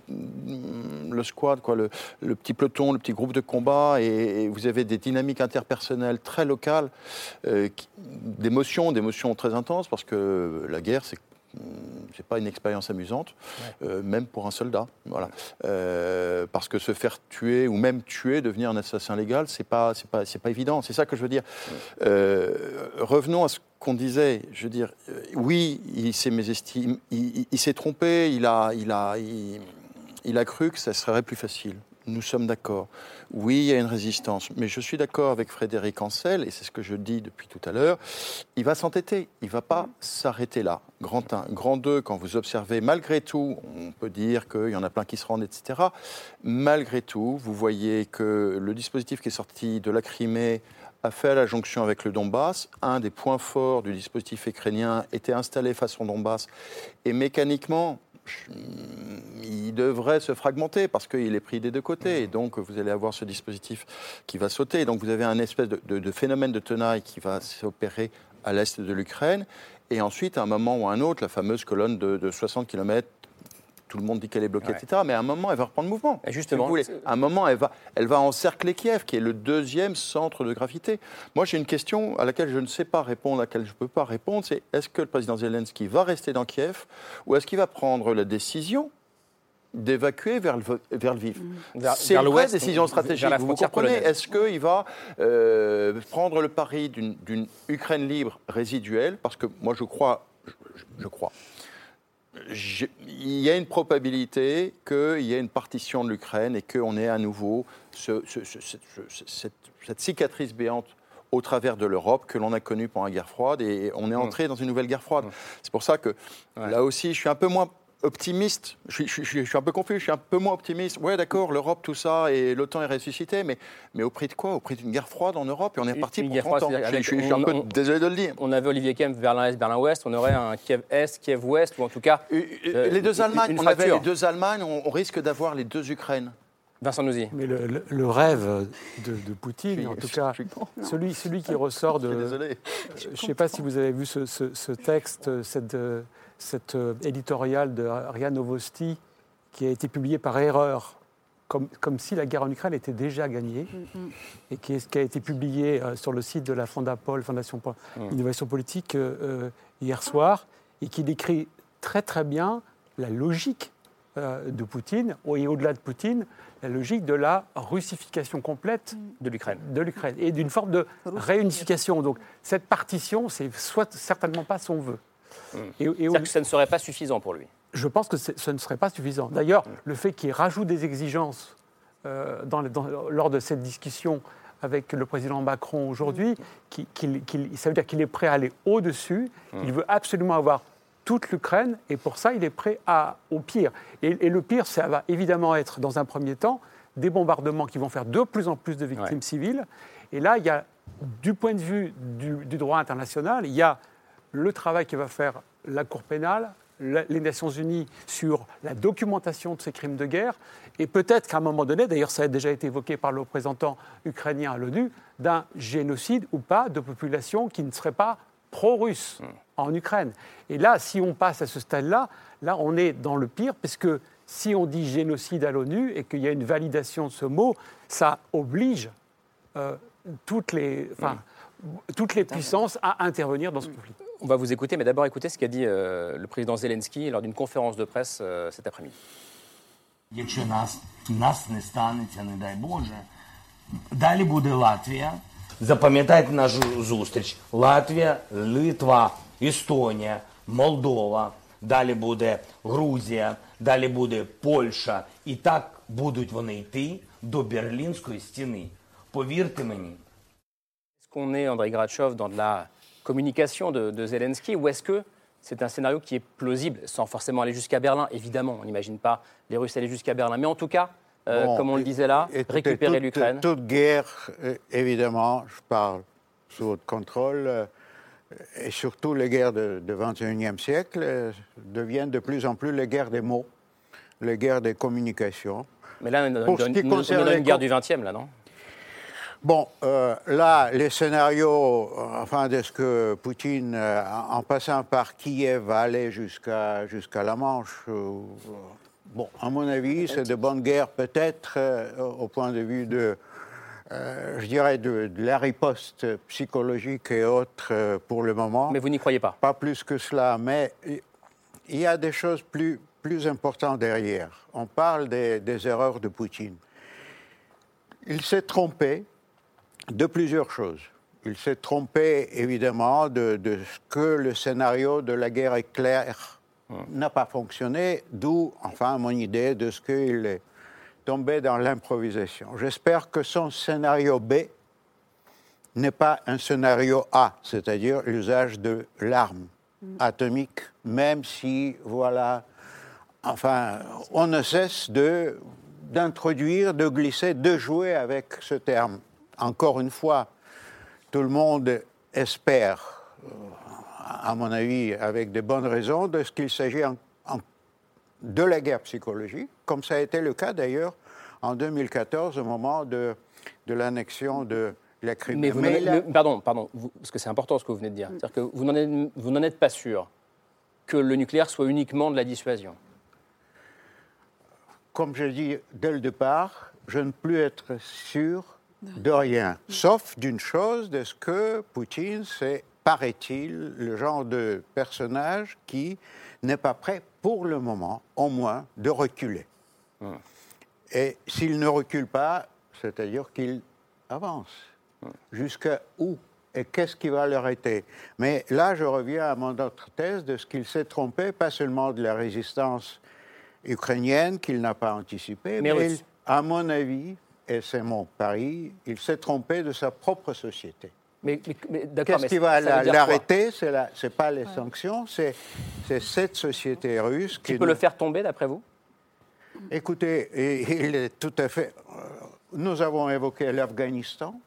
le squad, quoi, le, le, petit peloton, le petit groupe de combat, et, vous avez des dynamiques interpersonnelles très locales, euh, d'émotions, d'émotions très intenses, parce que la guerre, c'est c'est pas une expérience amusante, euh, même pour un soldat. Voilà. Euh, parce que se faire tuer ou même tuer, devenir un assassin légal, c'est pas, c'est pas, c'est pas évident. C'est ça que je veux dire. Euh, revenons à ce qu'on disait. Je veux dire, oui, il s'est mésestimé, il, il s'est trompé, il a, il a, il, il a cru que ça serait plus facile. Nous sommes d'accord. Oui, il y a une résistance, mais je suis d'accord avec Frédéric Ancel, et c'est ce que je dis depuis tout à l'heure, il va s'entêter, il va pas s'arrêter là. Grand 1. Grand 2, quand vous observez, malgré tout, on peut dire qu'il y en a plein qui se rendent, etc. Malgré tout, vous voyez que le dispositif qui est sorti de la Crimée a fait la jonction avec le Donbass. Un des points forts du dispositif ukrainien était installé façon Donbass. Et mécaniquement, il devrait se fragmenter parce qu'il est pris des deux côtés. Et donc, vous allez avoir ce dispositif qui va sauter. donc, vous avez un espèce de, phénomène de tenaille qui va s'opérer à l'est de l'Ukraine. Et ensuite, à un moment ou à un autre, la fameuse colonne de, de 60 km tout le monde dit qu'elle est bloquée, etc. Mais à un moment, elle va reprendre mouvement. justement. À un moment, elle va, elle va encercler Kiev, qui est le deuxième centre de gravité. Moi, j'ai une question à laquelle je ne sais pas répondre, à laquelle je ne peux pas répondre, c'est est-ce que le président Zelensky va rester dans Kiev ou est-ce qu'il va prendre la décision d'évacuer vers le, vers le vif. Mmh. C'est une vraie décision stratégique. Vous comprenez? Est-ce qu'il va euh, prendre le pari d'une Ukraine libre résiduelle? Parce que moi, je crois, je crois il y a une probabilité qu'il y ait une partition de l'Ukraine et qu'on ait à nouveau cette, cicatrice béante au travers de l'Europe que l'on a connue pendant la guerre froide et on est mmh. entré dans une nouvelle guerre froide. Mmh. C'est pour ça que là aussi, je suis un peu moins optimiste. Je, suis un peu confus, je suis un peu moins optimiste. Oui, d'accord, l'Europe, tout ça, et l'OTAN est ressuscité, mais, mais au prix de quoi? Au prix d'une guerre froide en Europe, et on est parti pour 30 ans. Je, suis un peu désolé de le dire. On avait Olivier Kempf, Berlin-Est, Berlin-Ouest, on aurait un Kiev-Est, Kiev-Ouest, ou en tout cas... Euh, les deux Allemagnes, on avait les deux Allemagnes, on, risque d'avoir les deux Ukraines. Vincent Nouzy. Mais le, rêve de, Poutine, en tout cas, celui, celui qui ressort de... Désolé. Je ne sais pas si vous avez vu ce, ce texte, cette cet euh, éditorial de Ria Novosti qui a été publié par erreur, comme, comme si la guerre en Ukraine était déjà gagnée, mm, mm. et qui, qui, a été publié euh, sur le site de la Fondapol, Fondation pour mm. Innovation Politique, euh, hier soir, et qui décrit très très bien la logique de Poutine, et au-delà de Poutine, la logique de la russification complète de l'Ukraine. De l'Ukraine et d'une forme de réunification. Donc cette partition, c'est soit certainement pas son vœu. Et, C'est-à-dire que ça ne serait pas suffisant pour lui. Je pense que ce ne serait pas suffisant. D'ailleurs, le fait qu'il rajoute des exigences euh, dans, lors de cette discussion avec le président Macron aujourd'hui, ça veut dire qu'il est prêt à aller au-dessus, il veut absolument avoir toute l'Ukraine, et pour ça, il est prêt à, au pire. Et, le pire, ça va évidemment être, dans un premier temps, des bombardements qui vont faire de plus en plus de victimes civiles. Et là, il y a, du point de vue du, du droit international, il y a le travail que va faire la Cour pénale, les Nations Unies sur la documentation de ces crimes de guerre, et peut-être qu'à un moment donné, d'ailleurs ça a déjà été évoqué par le représentant ukrainien à l'ONU, d'un génocide ou pas de populations qui ne seraient pas pro-russes hmm. en Ukraine. Et là, si on passe à ce stade-là, là on est dans le pire, parce que si on dit génocide à l'ONU et qu'il y a une validation de ce mot, ça oblige euh, toutes les... Toutes les puissances à intervenir dans ce conflit. On va vous écouter, mais d'abord écoutez ce qu'a dit euh, le président Zelensky lors d'une conférence de presse euh, cet après-midi. Якщо нас, нас не станеться, не дай Боже, далі буде Латвія. Запам'ятайте нашу зустріч. Латвія, Литва, Естонія, Молдова. Далі буде Грузія, далі буде Польща. І так будуть вони йти до Берлінської стіни. Повірте мені. qu'on est, André Gratchov, dans de la communication de, Zelensky ou est-ce que c'est un scénario qui est plausible, sans forcément aller jusqu'à Berlin? Évidemment, on n'imagine pas les Russes aller jusqu'à Berlin. Mais en tout cas, euh, comme on le disait là, récupérer l'Ukraine. Toute guerre, euh, évidemment, je parle sous votre contrôle, et surtout les guerres du 21e siècle, euh, deviennent de plus en plus les guerres des mots, les guerres des communications. Mais là, on est dans une guerre du 20e, là, non? Bon, euh, là, les scénarios, euh, enfin, de ce que Poutine, en passant par Kiev, va aller jusqu'à jusqu'à la Manche, bon, à mon avis, c'est de bonnes guerres, peut-être, au point de vue de, euh, je dirais, de, la riposte psychologique et autres euh, pour le moment. Mais vous n'y croyez pas? Pas plus que cela, mais il y a des choses plus, plus importantes derrière. On parle des, erreurs de Poutine. Il s'est trompé de plusieurs choses. Il s'est trompé, évidemment, de, de, ce que le scénario de la guerre éclair n'a pas fonctionné, d'où, enfin, mon idée de ce qu'il est tomber dans l'improvisation. J'espère que son scénario B n'est pas un scénario A, c'est-à-dire l'usage de l'arme atomique, même si, voilà, enfin, on ne cesse de, d'introduire, de glisser, de jouer avec ce terme. Encore une fois, tout le monde espère, euh, à mon avis, avec de bonnes raisons, de ce qu'il s'agit de la guerre psychologique, comme ça a été le cas d'ailleurs en 2014 au moment de, de l'annexion de la Crimée. Mais, pardon, pardon, parce que c'est important ce que vous venez de dire. C'est-à-dire que vous n'en êtes, vous êtes pas sûr que le nucléaire soit uniquement de la dissuasion. Comme je dis dès le départ, je ne peux être sûr de rien, sauf d'une chose, de ce que Poutine, c'est, paraît-il, le genre de personnage qui n'est pas prêt, pour le moment, au moins, de reculer. Hum. Et s'il ne recule pas, c'est-à-dire qu'il avance. Jusqu'à où et qu'est-ce qui va l'arrêter Mais là, je reviens à mon autre thèse de ce qu'il s'est trompé, pas seulement de la résistance ukrainienne qu'il n'a pas anticipée, mais, à mon avis, et c'est mon pari, il s'est trompé de sa propre société. Mais, Qu'est-ce qui va l'arrêter? Ce n'est pas les sanctions, c'est cette société russe qui. Qui peut le faire tomber, d'après vous? Écoutez, il est tout à fait. Euh, nous avons évoqué l'Afghanistan.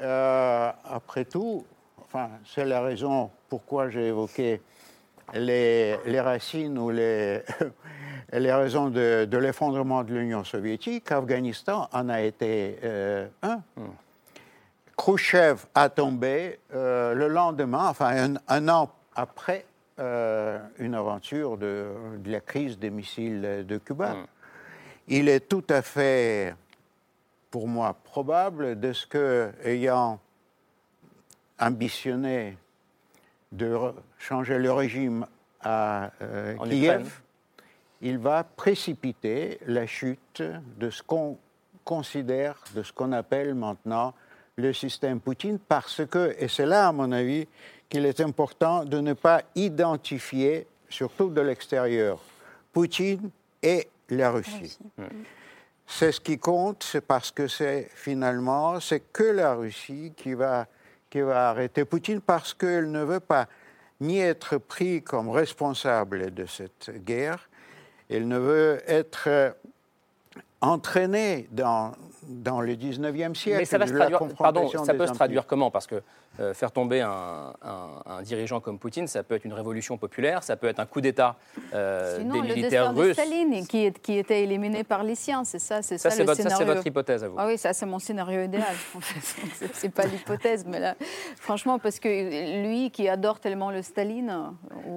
Euh, après tout, enfin, c'est la raison pourquoi j'ai évoqué les, racines ou les, les raisons de, l'effondrement de l'Union soviétique. Afghanistan en a été euh, un. Hmm. Khrushchev a tombé le lendemain, enfin un an après euh, une aventure de, la crise des missiles de Cuba. Hmm. Il est tout à fait, pour moi, probable de ce que, ayant ambitionné de changer le régime à euh, Kiev, il va précipiter la chute de ce qu'on considère, de ce qu'on appelle maintenant le système Poutine, parce que, et c'est là, à mon avis, qu'il est important de ne pas identifier, surtout de l'extérieur, Poutine et la Russie. C'est ce qui compte, c'est parce que c'est finalement, c'est que la Russie qui va, qui va arrêter Poutine parce qu'elle ne veut pas ni être pris comme responsable de cette guerre, elle ne veut être entraînée dans, dans le 19e siècle. Mais ça, va se traduire, pardon, ça peut se traduire comment? Parce que euh, faire tomber un, dirigeant comme Poutine, ça peut être une révolution populaire, ça peut être un coup d'État euh, des militaires le russes. De Staline, qui, est, qui était éliminé par les siens, c'est ça, c'est ça, ça, votre, ça c'est votre hypothèse à vous. Ah oui, ça c'est mon scénario idéal. c'est pas l'hypothèse, mais là, franchement, parce que lui qui adore tellement le Staline.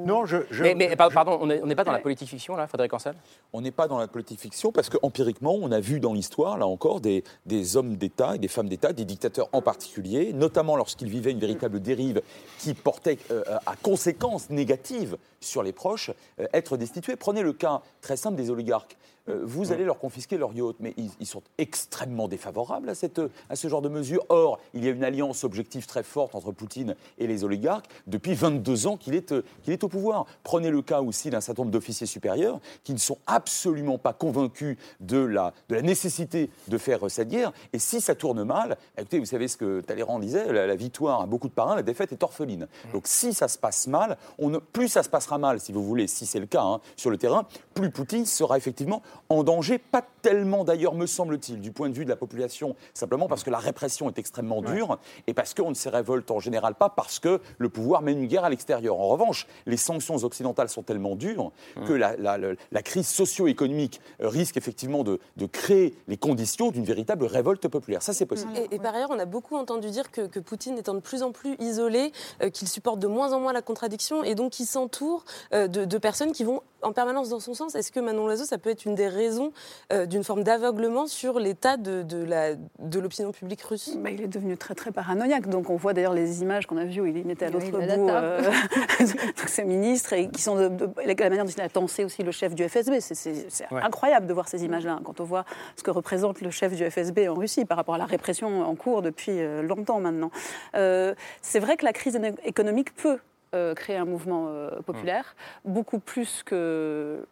Non, je. mais, pardon, on n'est pas dans la politique fiction là, Frédéric Ancel On n'est pas dans la politique fiction parce qu'empiriquement, on a vu dans l'histoire, là encore, des, des hommes d'État et des femmes d'État, des dictateurs en particulier, notamment lorsqu'ils vivaient une véritable dérive qui portait euh, à conséquences négatives sur les proches, euh, être destitués. Prenez le cas très simple des oligarques. Euh, vous allez leur confisquer leur yacht, mais ils, sont extrêmement défavorables à, cette, à ce genre de mesures. Or, il y a une alliance objective très forte entre Poutine et les oligarques depuis 22 ans qu'il est, euh, qu'il est au pouvoir. Prenez le cas aussi d'un certain nombre d'officiers supérieurs qui ne sont absolument pas convaincus de la, de la nécessité de faire euh, cette guerre. Et si ça tourne mal, écoutez, vous savez ce que Talleyrand disait, la, victoire a beaucoup de parrains, la défaite est orpheline. Mmh. Donc si ça se passe mal, on plus ça se passera mal, si vous voulez, si c'est le cas hein, sur le terrain, plus Poutine sera effectivement en danger, pas tellement d'ailleurs, me semble-t-il, du point de vue de la population, simplement parce que la répression est extrêmement dure et parce qu'on ne se révolte en général pas parce que le pouvoir mène une guerre à l'extérieur. En revanche, les sanctions occidentales sont tellement dures que la, la- la- la crise socio-économique euh, risque effectivement de, de créer les conditions d'une véritable révolte populaire. Ça, c'est possible. Et, et par ailleurs, on a beaucoup entendu dire que, que Poutine étant de plus en plus isolé, euh, qu'il supporte de moins en moins la contradiction et donc qu'il s'entoure euh, de, de personnes qui vont en permanence dans son sens. Est-ce que Manon Loiseau, ça peut être une des raisons euh, d'une forme d'aveuglement sur l'état de, de la- de l'opinion publique russe? Bah, il est devenu très très paranoïaque. Donc on voit d'ailleurs les images qu'on a vues où il était à l'autre bout, euh, donc ses ministres, et qui sont de, de- la manière dont il a tensé aussi le chef du FSB. C'est- C'est c'est Ouais. incroyable de voir ces images-là quand on voit ce que représente le chef du FSB en Russie par rapport à la répression en cours depuis euh, longtemps maintenant. Euh, C'est vrai que la crise économique peut euh, créer un mouvement euh, populaire, beaucoup plus que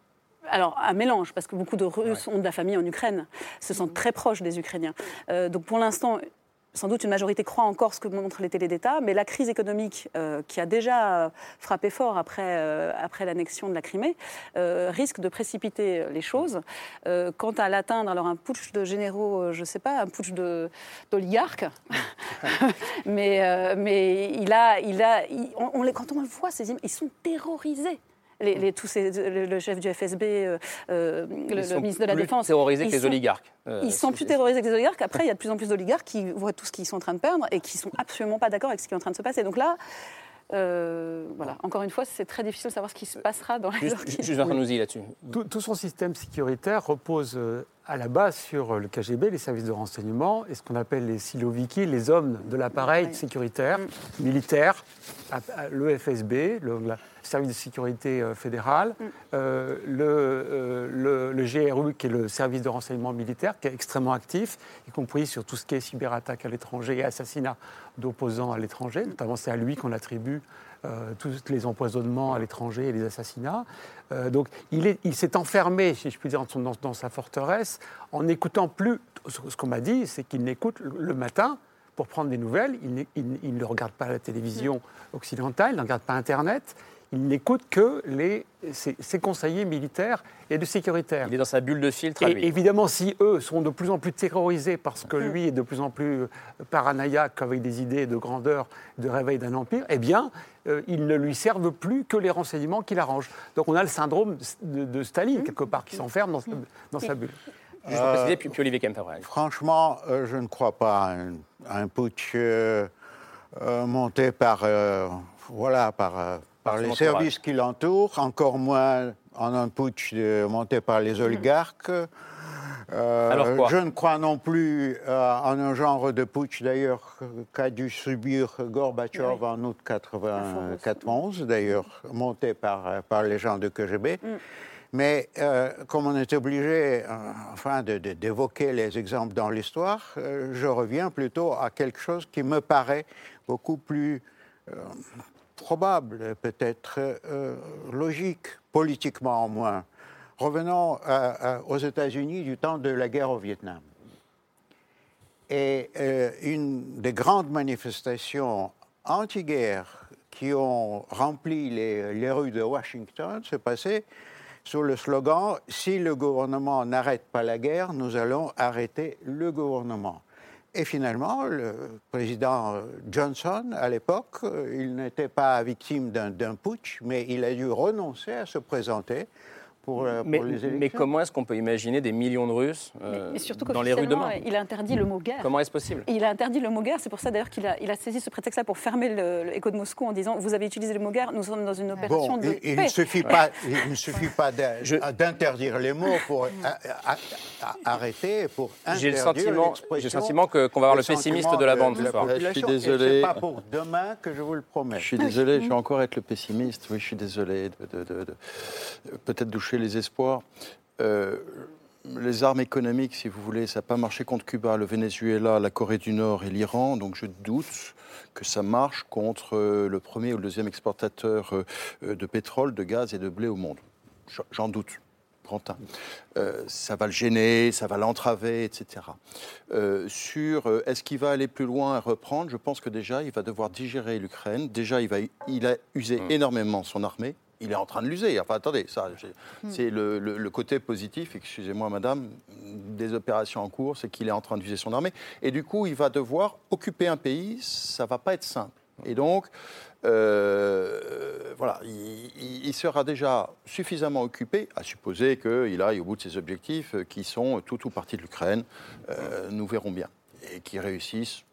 alors, un mélange, parce que beaucoup de Russes ont de la famille en Ukraine, se sentent très proches des Ukrainiens. Euh, donc, pour l'instant, sans doute une majorité croit encore ce que montrent les télés d'État, mais la crise économique euh, qui a déjà frappé fort après, euh, après l'annexion de la Crimée euh, risque de précipiter les choses. Quant à l'atteindre, alors un putsch de généraux, je ne sais pas, un putsch d'oligarques, mais, mais il a, il a, on- les- quand on le voit, ces ils sont terrorisés. Les, les- tous ces, le, le chef du FSB, euh, euh, le, Ils le sont ministre de la plus Défense. terrorisés que ils les sont- oligarques. Euh, ils sont plus terrorisés que les oligarques. Après, il y a de plus en plus d'oligarques qui voient tout ce qu'ils sont en train de perdre et qui sont absolument pas d'accord avec ce qui est en train de se passer. Donc là, euh, voilà. Encore une fois, c'est très difficile de savoir ce qui se passera dans les heures Juste, qui juste Vincent Nouzy là-dessus. Tout, tout son système sécuritaire repose à la base sur le KGB, les services de renseignement, et ce qu'on appelle les siloviki, les hommes de l'appareil sécuritaire, militaire, à- à- le FSB, le la- service de sécurité euh, fédéral, euh, le, euh, le- le GRU, qui est le service de renseignement militaire, qui est extrêmement actif, y compris sur tout ce qui est cyberattaque à l'étranger et assassinat d'opposants à l'étranger. Notamment, c'est à lui qu'on attribue euh, tous les empoisonnements à l'étranger et les assassinats. Euh, donc il est- il s'est enfermé, si je puis dire, dans, sa forteresse, en n'écoutant plus. Ce, ce qu'on m'a dit, c'est qu'il n'écoute le, matin pour prendre des nouvelles. Il, il- il ne regarde pas la télévision occidentale, il ne regarde pas Internet. Il n'écoute que les, ses, ses conseillers militaires et de sécuritaire. Il est dans sa bulle de filtre à Et lui. évidemment, si eux sont de plus en plus terrorisés parce que lui est de plus en plus euh, paranoïaque avec des idées de grandeur, de réveil d'un empire, eh bien, euh, ils ne lui servent plus que les renseignements qu'il arrange. Donc on a le syndrome de, de Staline, quelque part, qui s'enferme dans, sa- dans sa bulle. Juste pour préciser, puis, puis Olivier Kemp après. Franchement, euh, je ne crois pas à un, à un putsch euh, euh, monté par, euh, voilà, par, euh, par les entourage. services qui l'entourent, encore moins en un putsch monté par les oligarques. Euh, Alors quoi je ne crois non plus euh, en un genre de putsch, d'ailleurs, qu'a dû subir Gorbatchev en août 1991, d'ailleurs, monté par, par les gens de KGB. Mais euh, comme on est obligé euh, enfin, de- de- d'évoquer les exemples dans l'histoire, euh, je reviens plutôt à quelque chose qui me paraît beaucoup plus euh, probable, peut-être euh, logique, politiquement au moins. Revenons aux États-Unis du temps de la guerre au Vietnam. Et euh, une des grandes manifestations anti-guerre qui ont rempli les rues de Washington se passait sous le slogan Si le gouvernement n'arrête pas la guerre, nous allons arrêter le gouvernement. Et finalement, le président euh, Johnson, à l'époque, euh, il n'était pas victime d'un d'un putsch, mais il a dû renoncer à se présenter pour, euh, pour Mais, les élections. mais comment est-ce qu'on peut imaginer des millions de Russes euh, Et surtout dans les rues demain il a interdit le mot guerre. Comment est-ce possible Il a interdit le mot guerre, c'est pour ça d'ailleurs qu'il a, il a saisi ce prétexte-là pour fermer le, le Écho de Moscou en disant Vous avez utilisé le mot guerre, nous sommes dans une opération Bon, de il, il paix. ne suffit pas, il ne suffit pas d'a- d'interdire les mots pour a- a- a- arrêter, pour J'ai le interdire sentiment- j'ai le sentiment que- qu'on va avoir le pessimiste de la bande ce la soir. Je suis. Et désolé. Pas pour demain que je vous le promets. Je suis désolé, je vais encore être le pessimiste. Oui, je suis désolé de, de- de- de- peut-être doucher les espoirs. Euh, les armes économiques, si vous voulez, ça n'a pas marché contre Cuba, le Venezuela, la Corée du Nord et l'Iran. Donc je doute que ça marche contre euh, le premier ou le deuxième exportateur euh, de pétrole, de gaz et de blé au monde. J'en- doute. Grand. Euh, ça va le gêner, ça va l'entraver, etc. Euh, sur euh, est-ce qu'il va aller plus loin et reprendre, je pense que déjà il va devoir digérer l'Ukraine. Déjà, il, va, il a usé énormément son armée, il est en train de l'user. Enfin, attendez, ça, c'est le, le- le côté positif, excusez-moi madame, des opérations en cours, c'est qu'il est en train d'user son armée. Et du coup, il va devoir occuper un pays, ça va pas être simple. Et donc, euh, voilà, il, sera déjà suffisamment occupé, à supposer qu'il aille au bout de ses objectifs, euh, qui sont tout ou partie de l'Ukraine, euh, nous verrons bien, et qu'il réussisse.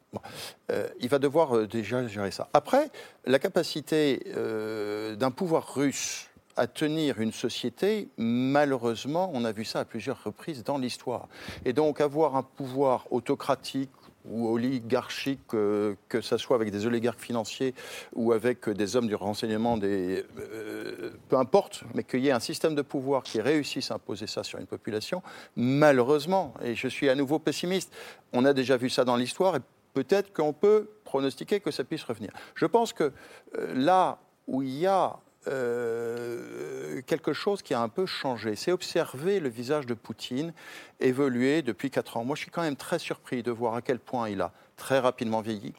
Euh, il va devoir euh, déjà gérer ça. Après, la capacité euh, d'un pouvoir russe à tenir une société, malheureusement, on a vu ça à plusieurs reprises dans l'histoire. Et donc avoir un pouvoir autocratique ou oligarchique, que ce soit avec des oligarques financiers ou avec des hommes du renseignement, peu importe, mais qu'il y ait un système de pouvoir qui réussisse à imposer ça sur une population, malheureusement, et je suis à nouveau pessimiste, on a déjà vu ça dans l'histoire peut-être qu'on peut pronostiquer que ça puisse revenir. Je pense que euh, là où il y a euh, quelque chose qui a un peu changé. C'est observer le visage de Poutine évoluer depuis 4 ans. Moi, je suis quand même très surpris de voir à quel point il a très rapidement vieilli,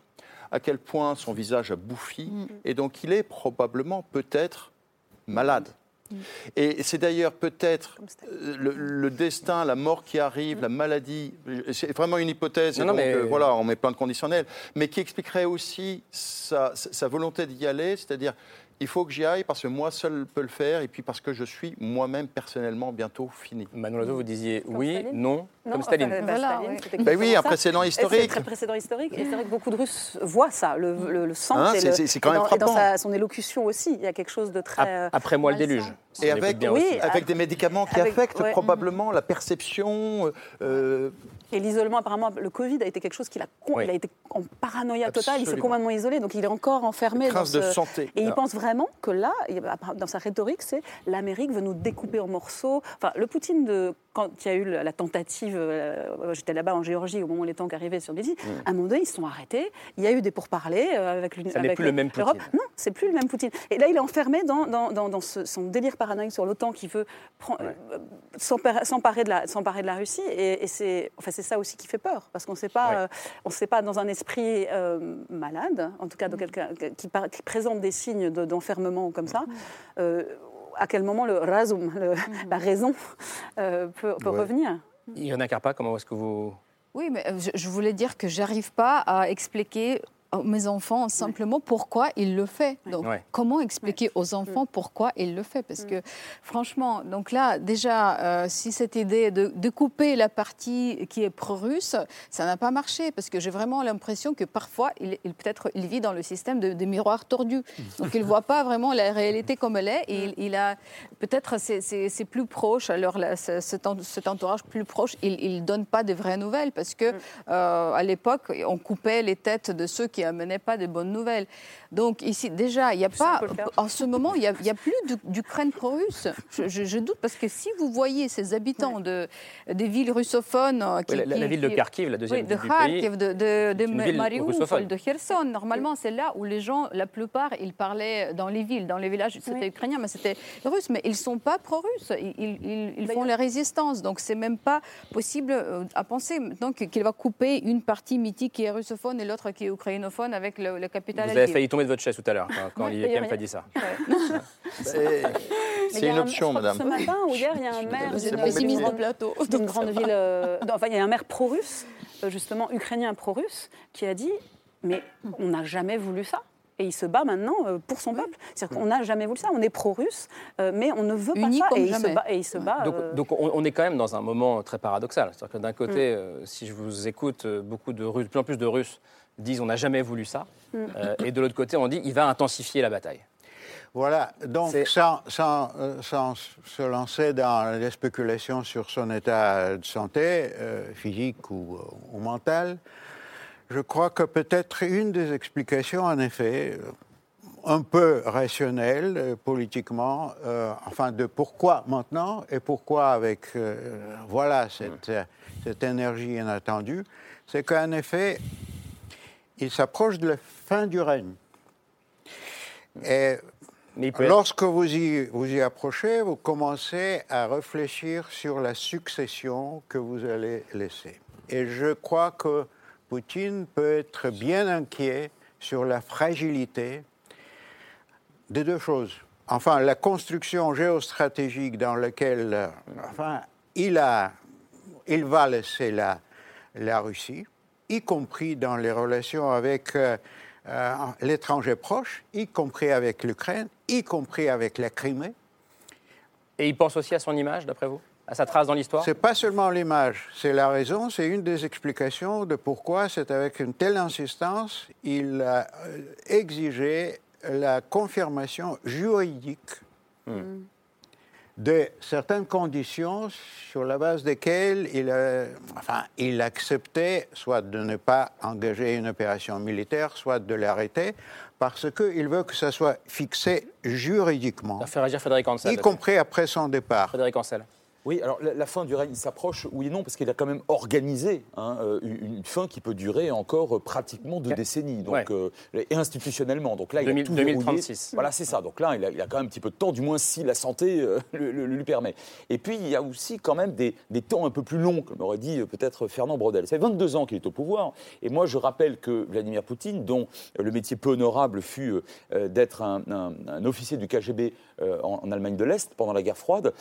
à quel point son visage a bouffi, et donc il est probablement peut-être malade. Et c'est d'ailleurs peut-être euh, le, le destin, la mort qui arrive, la maladie. C'est vraiment une hypothèse. et Non, non, donc, mais- euh, voilà, on met plein de conditionnels, mais qui expliquerait aussi sa, sa volonté d'y aller, c'est-à-dire il faut que j'y aille parce que moi seul peux le faire et puis parce que je suis moi-même personnellement bientôt fini. Manon Loiseau, vous disiez oui, Staline non, Non, comme Staline. enfin, bah, Voilà, Staline, ouais. c'est Ben oui, un ça. précédent historique. C'est un précédent historique. Et c'est vrai que beaucoup de Russes voient ça, le, le, le sentent. Hein, et c'est- quand même dans, et dans frappant. sa- son élocution aussi, il y a quelque chose de très. euh, Après moi le déluge. si Et avec, bien oui, avec des médicaments qui Avec- affectent ouais. probablement la perception. euh, euh, Et l'isolement, apparemment, le Covid a été quelque chose qu'il a, Oui. il a été en paranoïa totale. Il s'est complètement isolé, donc il est encore enfermé dans crainte de ce- santé. Et il pense vraiment que là, dans sa rhétorique, c'est l'Amérique veut nous découper en morceaux. Enfin, le Poutine de quand il y a eu la tentative, euh, j'étais là-bas en Géorgie au moment où les tanks arrivaient sur Tbilissi, à un moment donné, ils se sont arrêtés. Il y a eu des pourparlers euh, avec l'Union. Avec plus le même. Poutine. Non, c'est plus le même Poutine. Et là, il est enfermé dans, dans, dans- dans ce- son délire paranoïaque sur l'OTAN qui veut euh, s'emparer de, la- s'emparer de la Russie. Et, et c'est enfin, ça aussi qui fait peur, parce qu'on ne sait pas, Ouais. euh, on sait pas dans un esprit malade, en tout cas de quelqu'un qui, présente des signes de- d'enfermement comme ça. euh, à quel moment le razum, le- la raison, euh, peut, peut Ouais. revenir Irina Karpa, comment est-ce que vous... Oui, mais euh, je, je voulais dire que j'arrive pas à expliquer mes enfants simplement pourquoi il le fait. Donc, Ouais. comment expliquer aux enfants pourquoi il le fait? Parce que, franchement, donc là, déjà, euh, si cette idée de, de couper la partie qui est pro-russe, ça n'a pas marché, parce que j'ai vraiment l'impression que parfois, il, il- peut-être, il vit dans le système de, des miroirs tordus. Donc, il ne voit pas vraiment la réalité comme elle est, et il, il a peut-être c'est- c'est c'est plus proche, alors là, ce- cet, en- cet entourage plus proche, il ne donne pas de vraies nouvelles, parce que euh, à l'époque, on coupait les têtes de ceux qui amenaient pas de bonnes nouvelles. Donc ici, déjà, il n'y a pas, en ce moment, il n'y a, il y a plus d'U- d'Ukraine pro-russe. Je, je- je doute, parce que si vous voyez ces habitants de, des villes russophones... euh, Oui, la, la qui- ville de Kharkiv, la deuxième oui, de ville du pays. Kharkiv, de, de, de Mariupol, de Kherson. Normalement, c'est là où les gens, la plupart, ils parlaient dans les villes, dans les villages, c'était Oui. ukrainien, mais c'était russe. Mais ils ne sont pas pro-russes. Ils, ils- ils- ils font la résistance. Donc, c'est même pas possible euh, à penser maintenant qu'il va couper une partie mythique qui est russophone et l'autre qui est ukrainophone avec le, capitale Vous à avez failli tomber de votre chaise tout à l'heure quand, quand y a dit ça. c'est une un- option, madame. Ce matin ou hier, il y a un maire Vous êtes d'une- mon pessimiste métier. de plateau. d'une donc grande ça va. ville. euh, non, enfin, il y a un maire pro-russe, euh, justement ukrainien pro-russe, qui a dit Mais on n'a jamais voulu ça. Et il se bat maintenant euh, pour son peuple. C'est-à-dire qu'on n'a jamais voulu ça. On est pro-russe, euh, mais on ne veut Unis pas ça. comme Et il, se jamais. bat, et il se bat. Donc, euh, donc on, on est quand même dans un moment très paradoxal. C'est-à-dire que d'un Mm. côté, euh, si je vous écoute, beaucoup de Russes, de plus en plus de Russes disent on n'a jamais voulu ça. Mm. Euh, et de l'autre côté, on dit il va intensifier la bataille. Voilà, donc sans, sans, euh, sans se lancer dans les spéculations sur son état de santé, euh, physique ou, ou mental, je crois que peut-être une des explications, en effet, un peu rationnelle euh, politiquement, euh, enfin de pourquoi maintenant et pourquoi avec euh, voilà cette, euh, cette énergie inattendue, c'est qu'en effet, il s'approche de la fin du règne. Et Lorsque vous y, vous y approchez, vous commencez à réfléchir sur la succession que vous allez laisser. Et je crois que Poutine peut être bien inquiet sur la fragilité des deux choses. enfin, la construction géostratégique dans laquelle enfin, il, a, il va laisser la, la Russie, y compris dans les relations avec euh, euh, l'étranger proche, y compris avec l'Ukraine, y compris avec la Crimée. Et il pense aussi à son image, d'après vous? À sa trace dans l'histoire? C'est pas seulement l'image, c'est la raison, c'est une des explications de pourquoi c'est avec une telle insistance il a euh, exigé la confirmation juridique de certaines conditions sur la base desquelles il, a- enfin, il acceptait soit de ne pas engager une opération militaire, soit de l'arrêter, parce qu'il veut que ça soit fixé juridiquement, Ça fait réagir Frédéric Ansel. y compris après son départ. Frédéric Ansel. Oui, alors la, la fin du règne s'approche, oui et non, parce qu'il a quand même organisé hein, euh, une, une fin qui peut durer encore euh, pratiquement deux décennies, donc, Ouais. euh, et institutionnellement. Donc là, il 2000 a tout verrouillé. 2036. Voilà, c'est ça. Donc là, il a, il a quand même un petit peu de temps, du moins si la santé euh, le, le- lui permet. Et puis, il y a aussi quand même des, des temps un peu plus longs, comme aurait dit peut-être Fernand Brodel. Ça fait 22 ans qu'il est au pouvoir, et moi, je rappelle que Vladimir Poutine, dont le métier peu honorable fut euh, d'être un, un- un officier du KGB en, en Allemagne de l'Est pendant la guerre froide,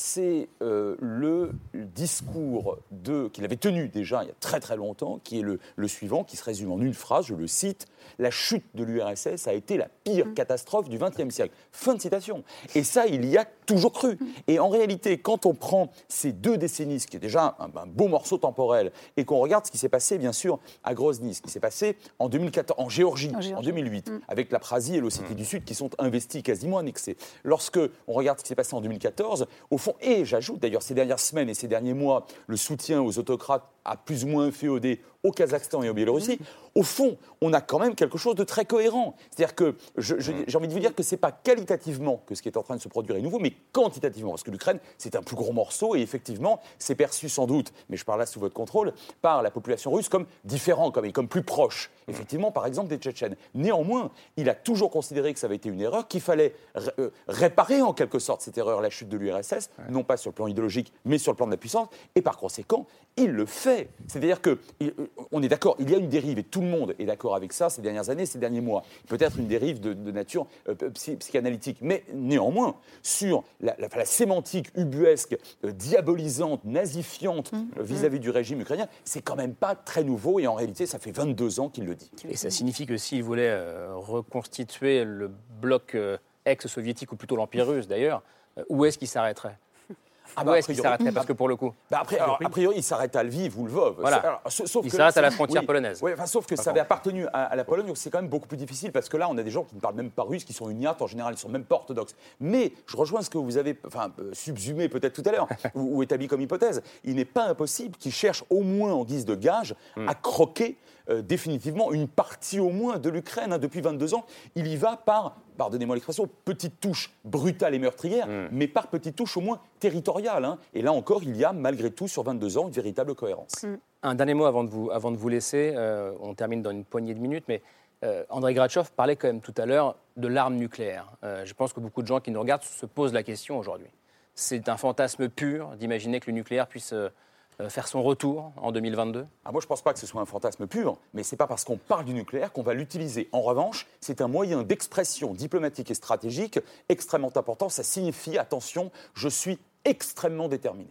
c'est euh, le discours de- qu'il avait tenu déjà il y a très très longtemps, qui est le, le suivant, qui se résume en une phrase, je le cite, La chute de l'URSS a été la pire catastrophe du XXe siècle. Fin de citation. Et ça, il y a toujours cru. Et en réalité, quand on prend ces deux décennies, ce qui est déjà un, un beau morceau temporel, et qu'on regarde ce qui s'est passé, bien sûr, à Grozny, ce qui s'est passé en 2014, en Géorgie, En en, Géorgie. 2008, avec l'Abkhazie et l'Ossétie du Sud qui sont investis, quasiment annexés. Lorsque on regarde ce qui s'est passé en 2014, au fond, et j'ajoute d'ailleurs ces dernières semaines et ces derniers mois, le soutien aux autocrates a plus ou moins féodé au Kazakhstan et au Biélorussie, au fond, on a quand même quelque chose de très cohérent. C'est-à-dire que je- j'ai envie de vous dire que ce n'est pas qualitativement que ce qui est en train de se produire est nouveau, mais quantitativement. Parce que l'Ukraine, c'est un plus gros morceau et effectivement, c'est perçu sans doute, mais je parle là sous votre contrôle, par la population russe comme différent, comme, et comme plus proche, effectivement, par exemple, des Tchétchènes. Néanmoins, il a toujours considéré que ça avait été une erreur, qu'il fallait euh, réparer en quelque sorte cette erreur, la chute de l'URSS, non pas sur le plan idéologique, mais sur le plan de la puissance, et par conséquent, il le fait. C'est-à-dire que, euh, on est d'accord, il y a une dérive, et tout le monde est d'accord avec ça ces dernières années, ces derniers mois. Peut-être une dérive de, de nature euh, psy- psychanalytique, mais néanmoins, sur la, la- la sémantique ubuesque, euh, diabolisante, nazifiante euh, vis-à-vis du régime ukrainien, c'est quand même pas très nouveau, et en réalité, ça fait 22 ans qu'il le dit. Et ça signifie que s'il voulait euh, reconstituer le bloc euh, ex-soviétique, ou plutôt l'Empire russe d'ailleurs, euh, où est-ce qu'il s'arrêterait? Ah Où bah, a est-ce qu'il priori- s'arrêterait Parce que pour le coup. Bah après, alors, a priori, il s'arrête à Lviv ou Lvov. Voilà. Sauf Il que s'arrête à la frontière oui. polonaise. Enfin, sauf que ça avait appartenu à, à la Pologne, donc c'est quand même beaucoup plus difficile parce que là, on a des gens qui ne parlent même pas russe, qui sont uniates en général, ils sont même pas orthodoxes. Mais je rejoins ce que vous avez enfin, euh, subsumé peut-être tout à l'heure, ou, ou établi comme hypothèse. Il n'est pas impossible qu'ils cherchent au moins en guise de gage Hmm. à croquer euh, définitivement une partie au moins de l'Ukraine. hein. Depuis 22 ans, il y va par, pardonnez-moi l'expression, petite touche brutale et meurtrière, Hmm. mais par petite touche au moins territoriale. hein. Et là encore, il y a malgré tout sur 22 ans une véritable cohérence. Un dernier mot avant de vous, avant de vous laisser. euh, on termine dans une poignée de minutes, mais euh, André Gratchov parlait quand même tout à l'heure de l'arme nucléaire. Euh, je pense que beaucoup de gens qui nous regardent se posent la question aujourd'hui. C'est un fantasme pur d'imaginer que le nucléaire puisse faire son retour en 2022 Ah, moi, je ne pense pas que ce soit un fantasme pur, mais ce n'est pas parce qu'on parle du nucléaire qu'on va l'utiliser. En revanche, c'est un moyen d'expression diplomatique et stratégique extrêmement important. Ça signifie, attention, je suis extrêmement déterminé.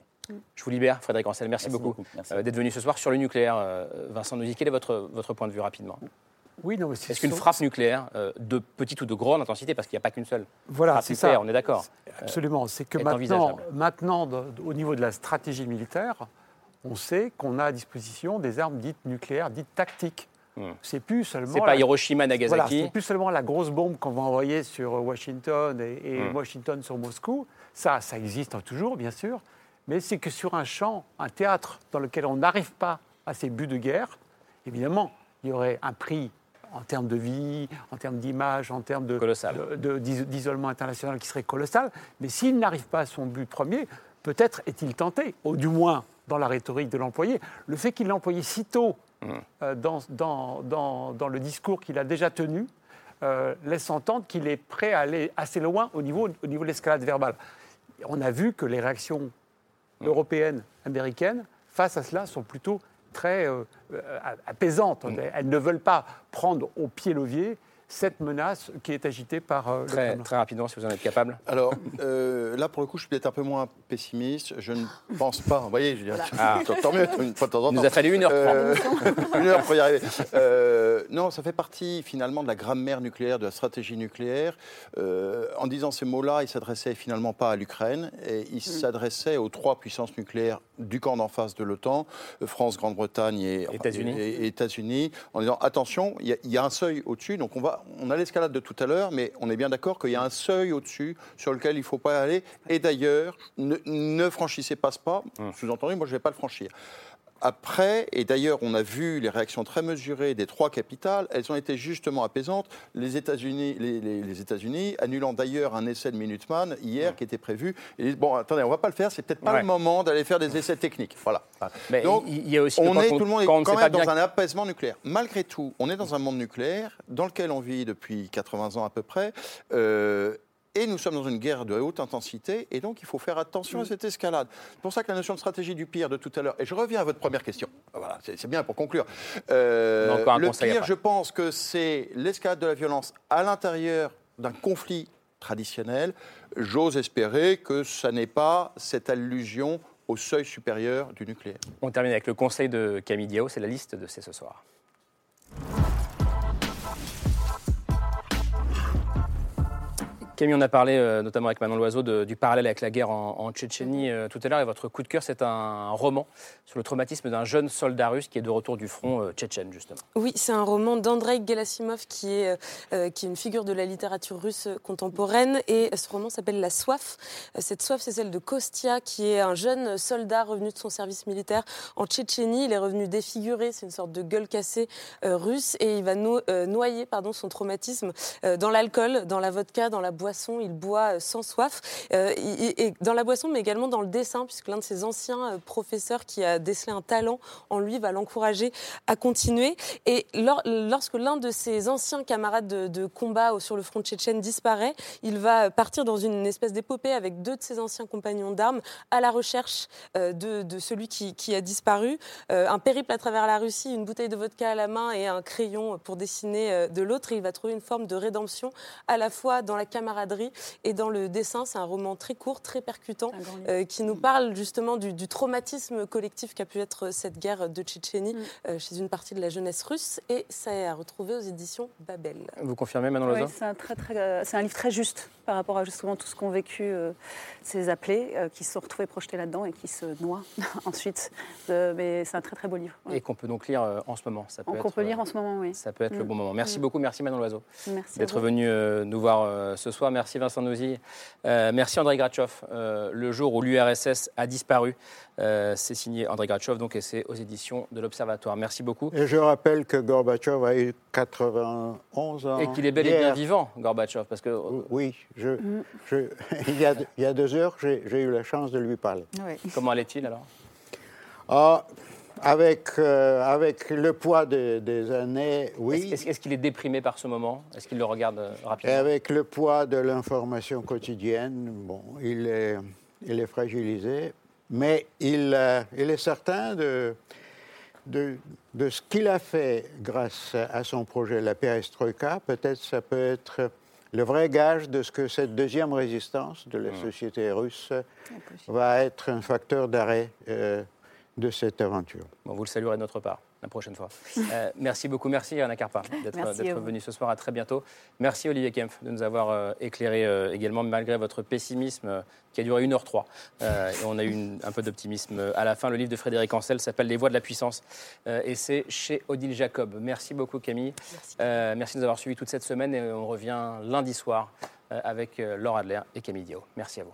Je vous libère, Frédéric Ancel. Merci, Merci beaucoup, euh, d'être venu ce soir sur le nucléaire. Euh, Vincent Nouzy, quel est votre, votre point de vue rapidement? Oui, non, mais c'est Est-ce qu'une frappe nucléaire euh, de petite ou de grande intensité, parce qu'il n'y a pas qu'une seule Voilà, frappe c'est nucléaire, ça. on est d'accord Absolument. C'est que est maintenant, maintenant de- au niveau de la stratégie militaire, on sait qu'on a à disposition des armes dites nucléaires, dites tactiques. C'est plus seulement. Hmm. C'est pas la- Hiroshima, Nagasaki. Voilà, c'est plus seulement la grosse bombe qu'on va envoyer sur Washington et, et Hmm. Washington sur Moscou. Ça, ça existe toujours, bien sûr. Mais c'est que sur un champ, un théâtre dans lequel on n'arrive pas à ces buts de guerre, évidemment, il y aurait un prix en termes de vie, en termes d'image, en termes de, de- de- d'isolement international qui serait colossal. Mais s'il n'arrive pas à son but premier, peut-être est-il tenté, ou du moins dans la rhétorique de l'employé. Le fait qu'il l'ait employé si tôt euh, dans, dans- dans- dans le discours qu'il a déjà tenu euh, laisse entendre qu'il est prêt à aller assez loin au niveau, au niveau de l'escalade verbale. On a vu que les réactions européennes, américaines, face à cela, sont plutôt très euh, apaisantes. Elles ne veulent pas prendre au pied levier cette menace qui est agitée par euh, très, le Kremlin. Très rapidement, si vous en êtes capable. Alors, euh, là, pour le coup, je suis peut-être un peu moins pessimiste. Je ne pense pas. Vous voyez, je dirais, Ah. tant mieux, une fois de temps en temps. Il nous a fallu une heure Euh, une heure pour y arriver. Euh, non, ça fait partie finalement de la grammaire nucléaire, de la stratégie nucléaire. Euh, en disant ces mots-là, il s'adressait finalement pas à l'Ukraine, et il s'adressait aux trois puissances nucléaires du camp d'en face de l'OTAN, France, Grande-Bretagne et États-Unis. et- et États-Unis, en disant attention, il y, a- il y a un seuil au-dessus. Donc on va, on a l'escalade de tout à l'heure, mais on est bien d'accord qu'il y a un seuil au-dessus sur lequel il ne faut pas aller. Et d'ailleurs, ne, ne franchissez pas ce pas. Sous-entendu, moi je ne vais pas le franchir. Après, et d'ailleurs, on a vu les réactions très mesurées des trois capitales, elles ont été justement apaisantes. Les États-Unis, les, les- les États-Unis annulant d'ailleurs un essai de Minuteman hier qui était prévu. Disent bon, attendez, on va pas le faire. C'est peut-être pas Ouais. le moment d'aller faire des essais techniques. Voilà. Mais Donc, il y a aussi on est tout le monde est quand même dans un apaisement nucléaire. Malgré tout, on est dans un monde nucléaire dans lequel on vit depuis 80 ans à peu près. euh, et nous sommes dans une guerre de haute intensité, et donc il faut faire attention à cette escalade. C'est pour ça que la notion de stratégie du pire de tout à l'heure, et je reviens à votre première question, voilà, c'est bien pour conclure. Euh, le pire, je pense que c'est l'escalade de la violence à l'intérieur d'un conflit traditionnel. J'ose espérer que ça n'est pas cette allusion au seuil supérieur du nucléaire. On termine avec le conseil de Camille Diao, c'est la liste de C'est ce soir. Camille, on a parlé euh, notamment avec Manon Loiseau de- du parallèle avec la guerre en, en Tchétchénie euh, tout à l'heure. Et votre coup de cœur, c'est un, roman sur le traumatisme d'un jeune soldat russe qui est de retour du front euh, tchétchène, justement. Oui, c'est un roman d'Andrei Gerasimov qui est, euh, qui est une figure de la littérature russe contemporaine. Et ce roman s'appelle La soif. Cette soif, c'est celle de Kostia, qui est un jeune soldat revenu de son service militaire en Tchétchénie. Il est revenu défiguré, c'est une sorte de gueule cassée russe. Et il va no- noyer pardon, son traumatisme dans l'alcool, dans la vodka, dans la Il boit euh, sans soif. Euh, et, et dans la boisson, mais également dans le dessin, puisque l'un de ses anciens euh, professeurs qui a décelé un talent en lui va l'encourager à continuer. Et lor- lorsque l'un de ses anciens camarades de, de combat sur le front tchétchène disparaît, il va partir dans une espèce d'épopée avec deux de ses anciens compagnons d'armes à la recherche euh, de, celui qui, qui a disparu. Euh, un périple à travers la Russie, une bouteille de vodka à la main et un crayon pour dessiner euh, de l'autre. Il va trouver une forme de rédemption à la fois dans la camaraderie et dans le dessin. C'est un roman très court, très percutant, euh, qui nous parle justement du, du traumatisme collectif qu'a pu être cette guerre de Tchétchénie euh, chez une partie de la jeunesse russe. Et ça est à retrouver aux éditions Babel. Vous confirmez, Manon Oui, Loiseau c'est un, très, très, euh, c'est un livre très juste par rapport à justement tout ce qu'ont vécu euh, ces appelés, euh, qui se sont retrouvés projetés là-dedans et qui se noient ensuite. Euh, mais c'est un très très beau livre. Et qu'on peut donc lire euh, en ce moment. Ça peut On être, peut lire euh, en ce moment, oui. Ça peut être le Mm. bon moment. Merci Mm. beaucoup, merci Manon Loiseau d'être venu euh, nous voir euh, ce soir. Merci Vincent Nouzille. Euh, merci André Gratchov. Euh, le jour où l'URSS a disparu, euh, c'est signé André Gratchov, donc et c'est aux éditions de l'Observatoire. Merci beaucoup. Et je rappelle que Gorbatchev a eu 91 ans. Et qu'il est bel et bien vivant, Gorbatchev, parce que Oui, je, je- il, y a, il y a deux heures, j'ai j'ai eu la chance de lui parler. comment allait-il alors? Ah, avec, euh, avec le poids de- des années, oui. Est-ce qu'il est déprimé par ce moment? Est-ce qu'il le regarde euh, Et rapidement avec le poids de l'information quotidienne, bon, il est, il est fragilisé, mais il, euh, il est certain de, de, de ce qu'il a fait grâce à son projet, la perestroïka. Peut-être ça peut être le vrai gage de ce que cette deuxième résistance de la société russe va être un facteur d'arrêt euh, de cette aventure. Bon, vous le saluerez de notre part la prochaine fois. Euh, merci beaucoup, merci Anna Carpa d'être Merci à d'être vous. venu ce soir. À très bientôt. Merci Olivier Kempf de nous avoir euh, éclairé euh, également, malgré votre pessimisme euh, qui a duré 1h03. Euh, et on a eu une- un peu d'optimisme euh, à la fin. Le livre de Frédéric Ancel s'appelle Les voies de la puissance euh, et c'est chez Odile Jacob. Merci beaucoup Camille. Euh, merci de nous avoir suivis toute cette semaine et on revient lundi soir euh, avec euh, Laure Adler et Camille Dio. Merci à vous.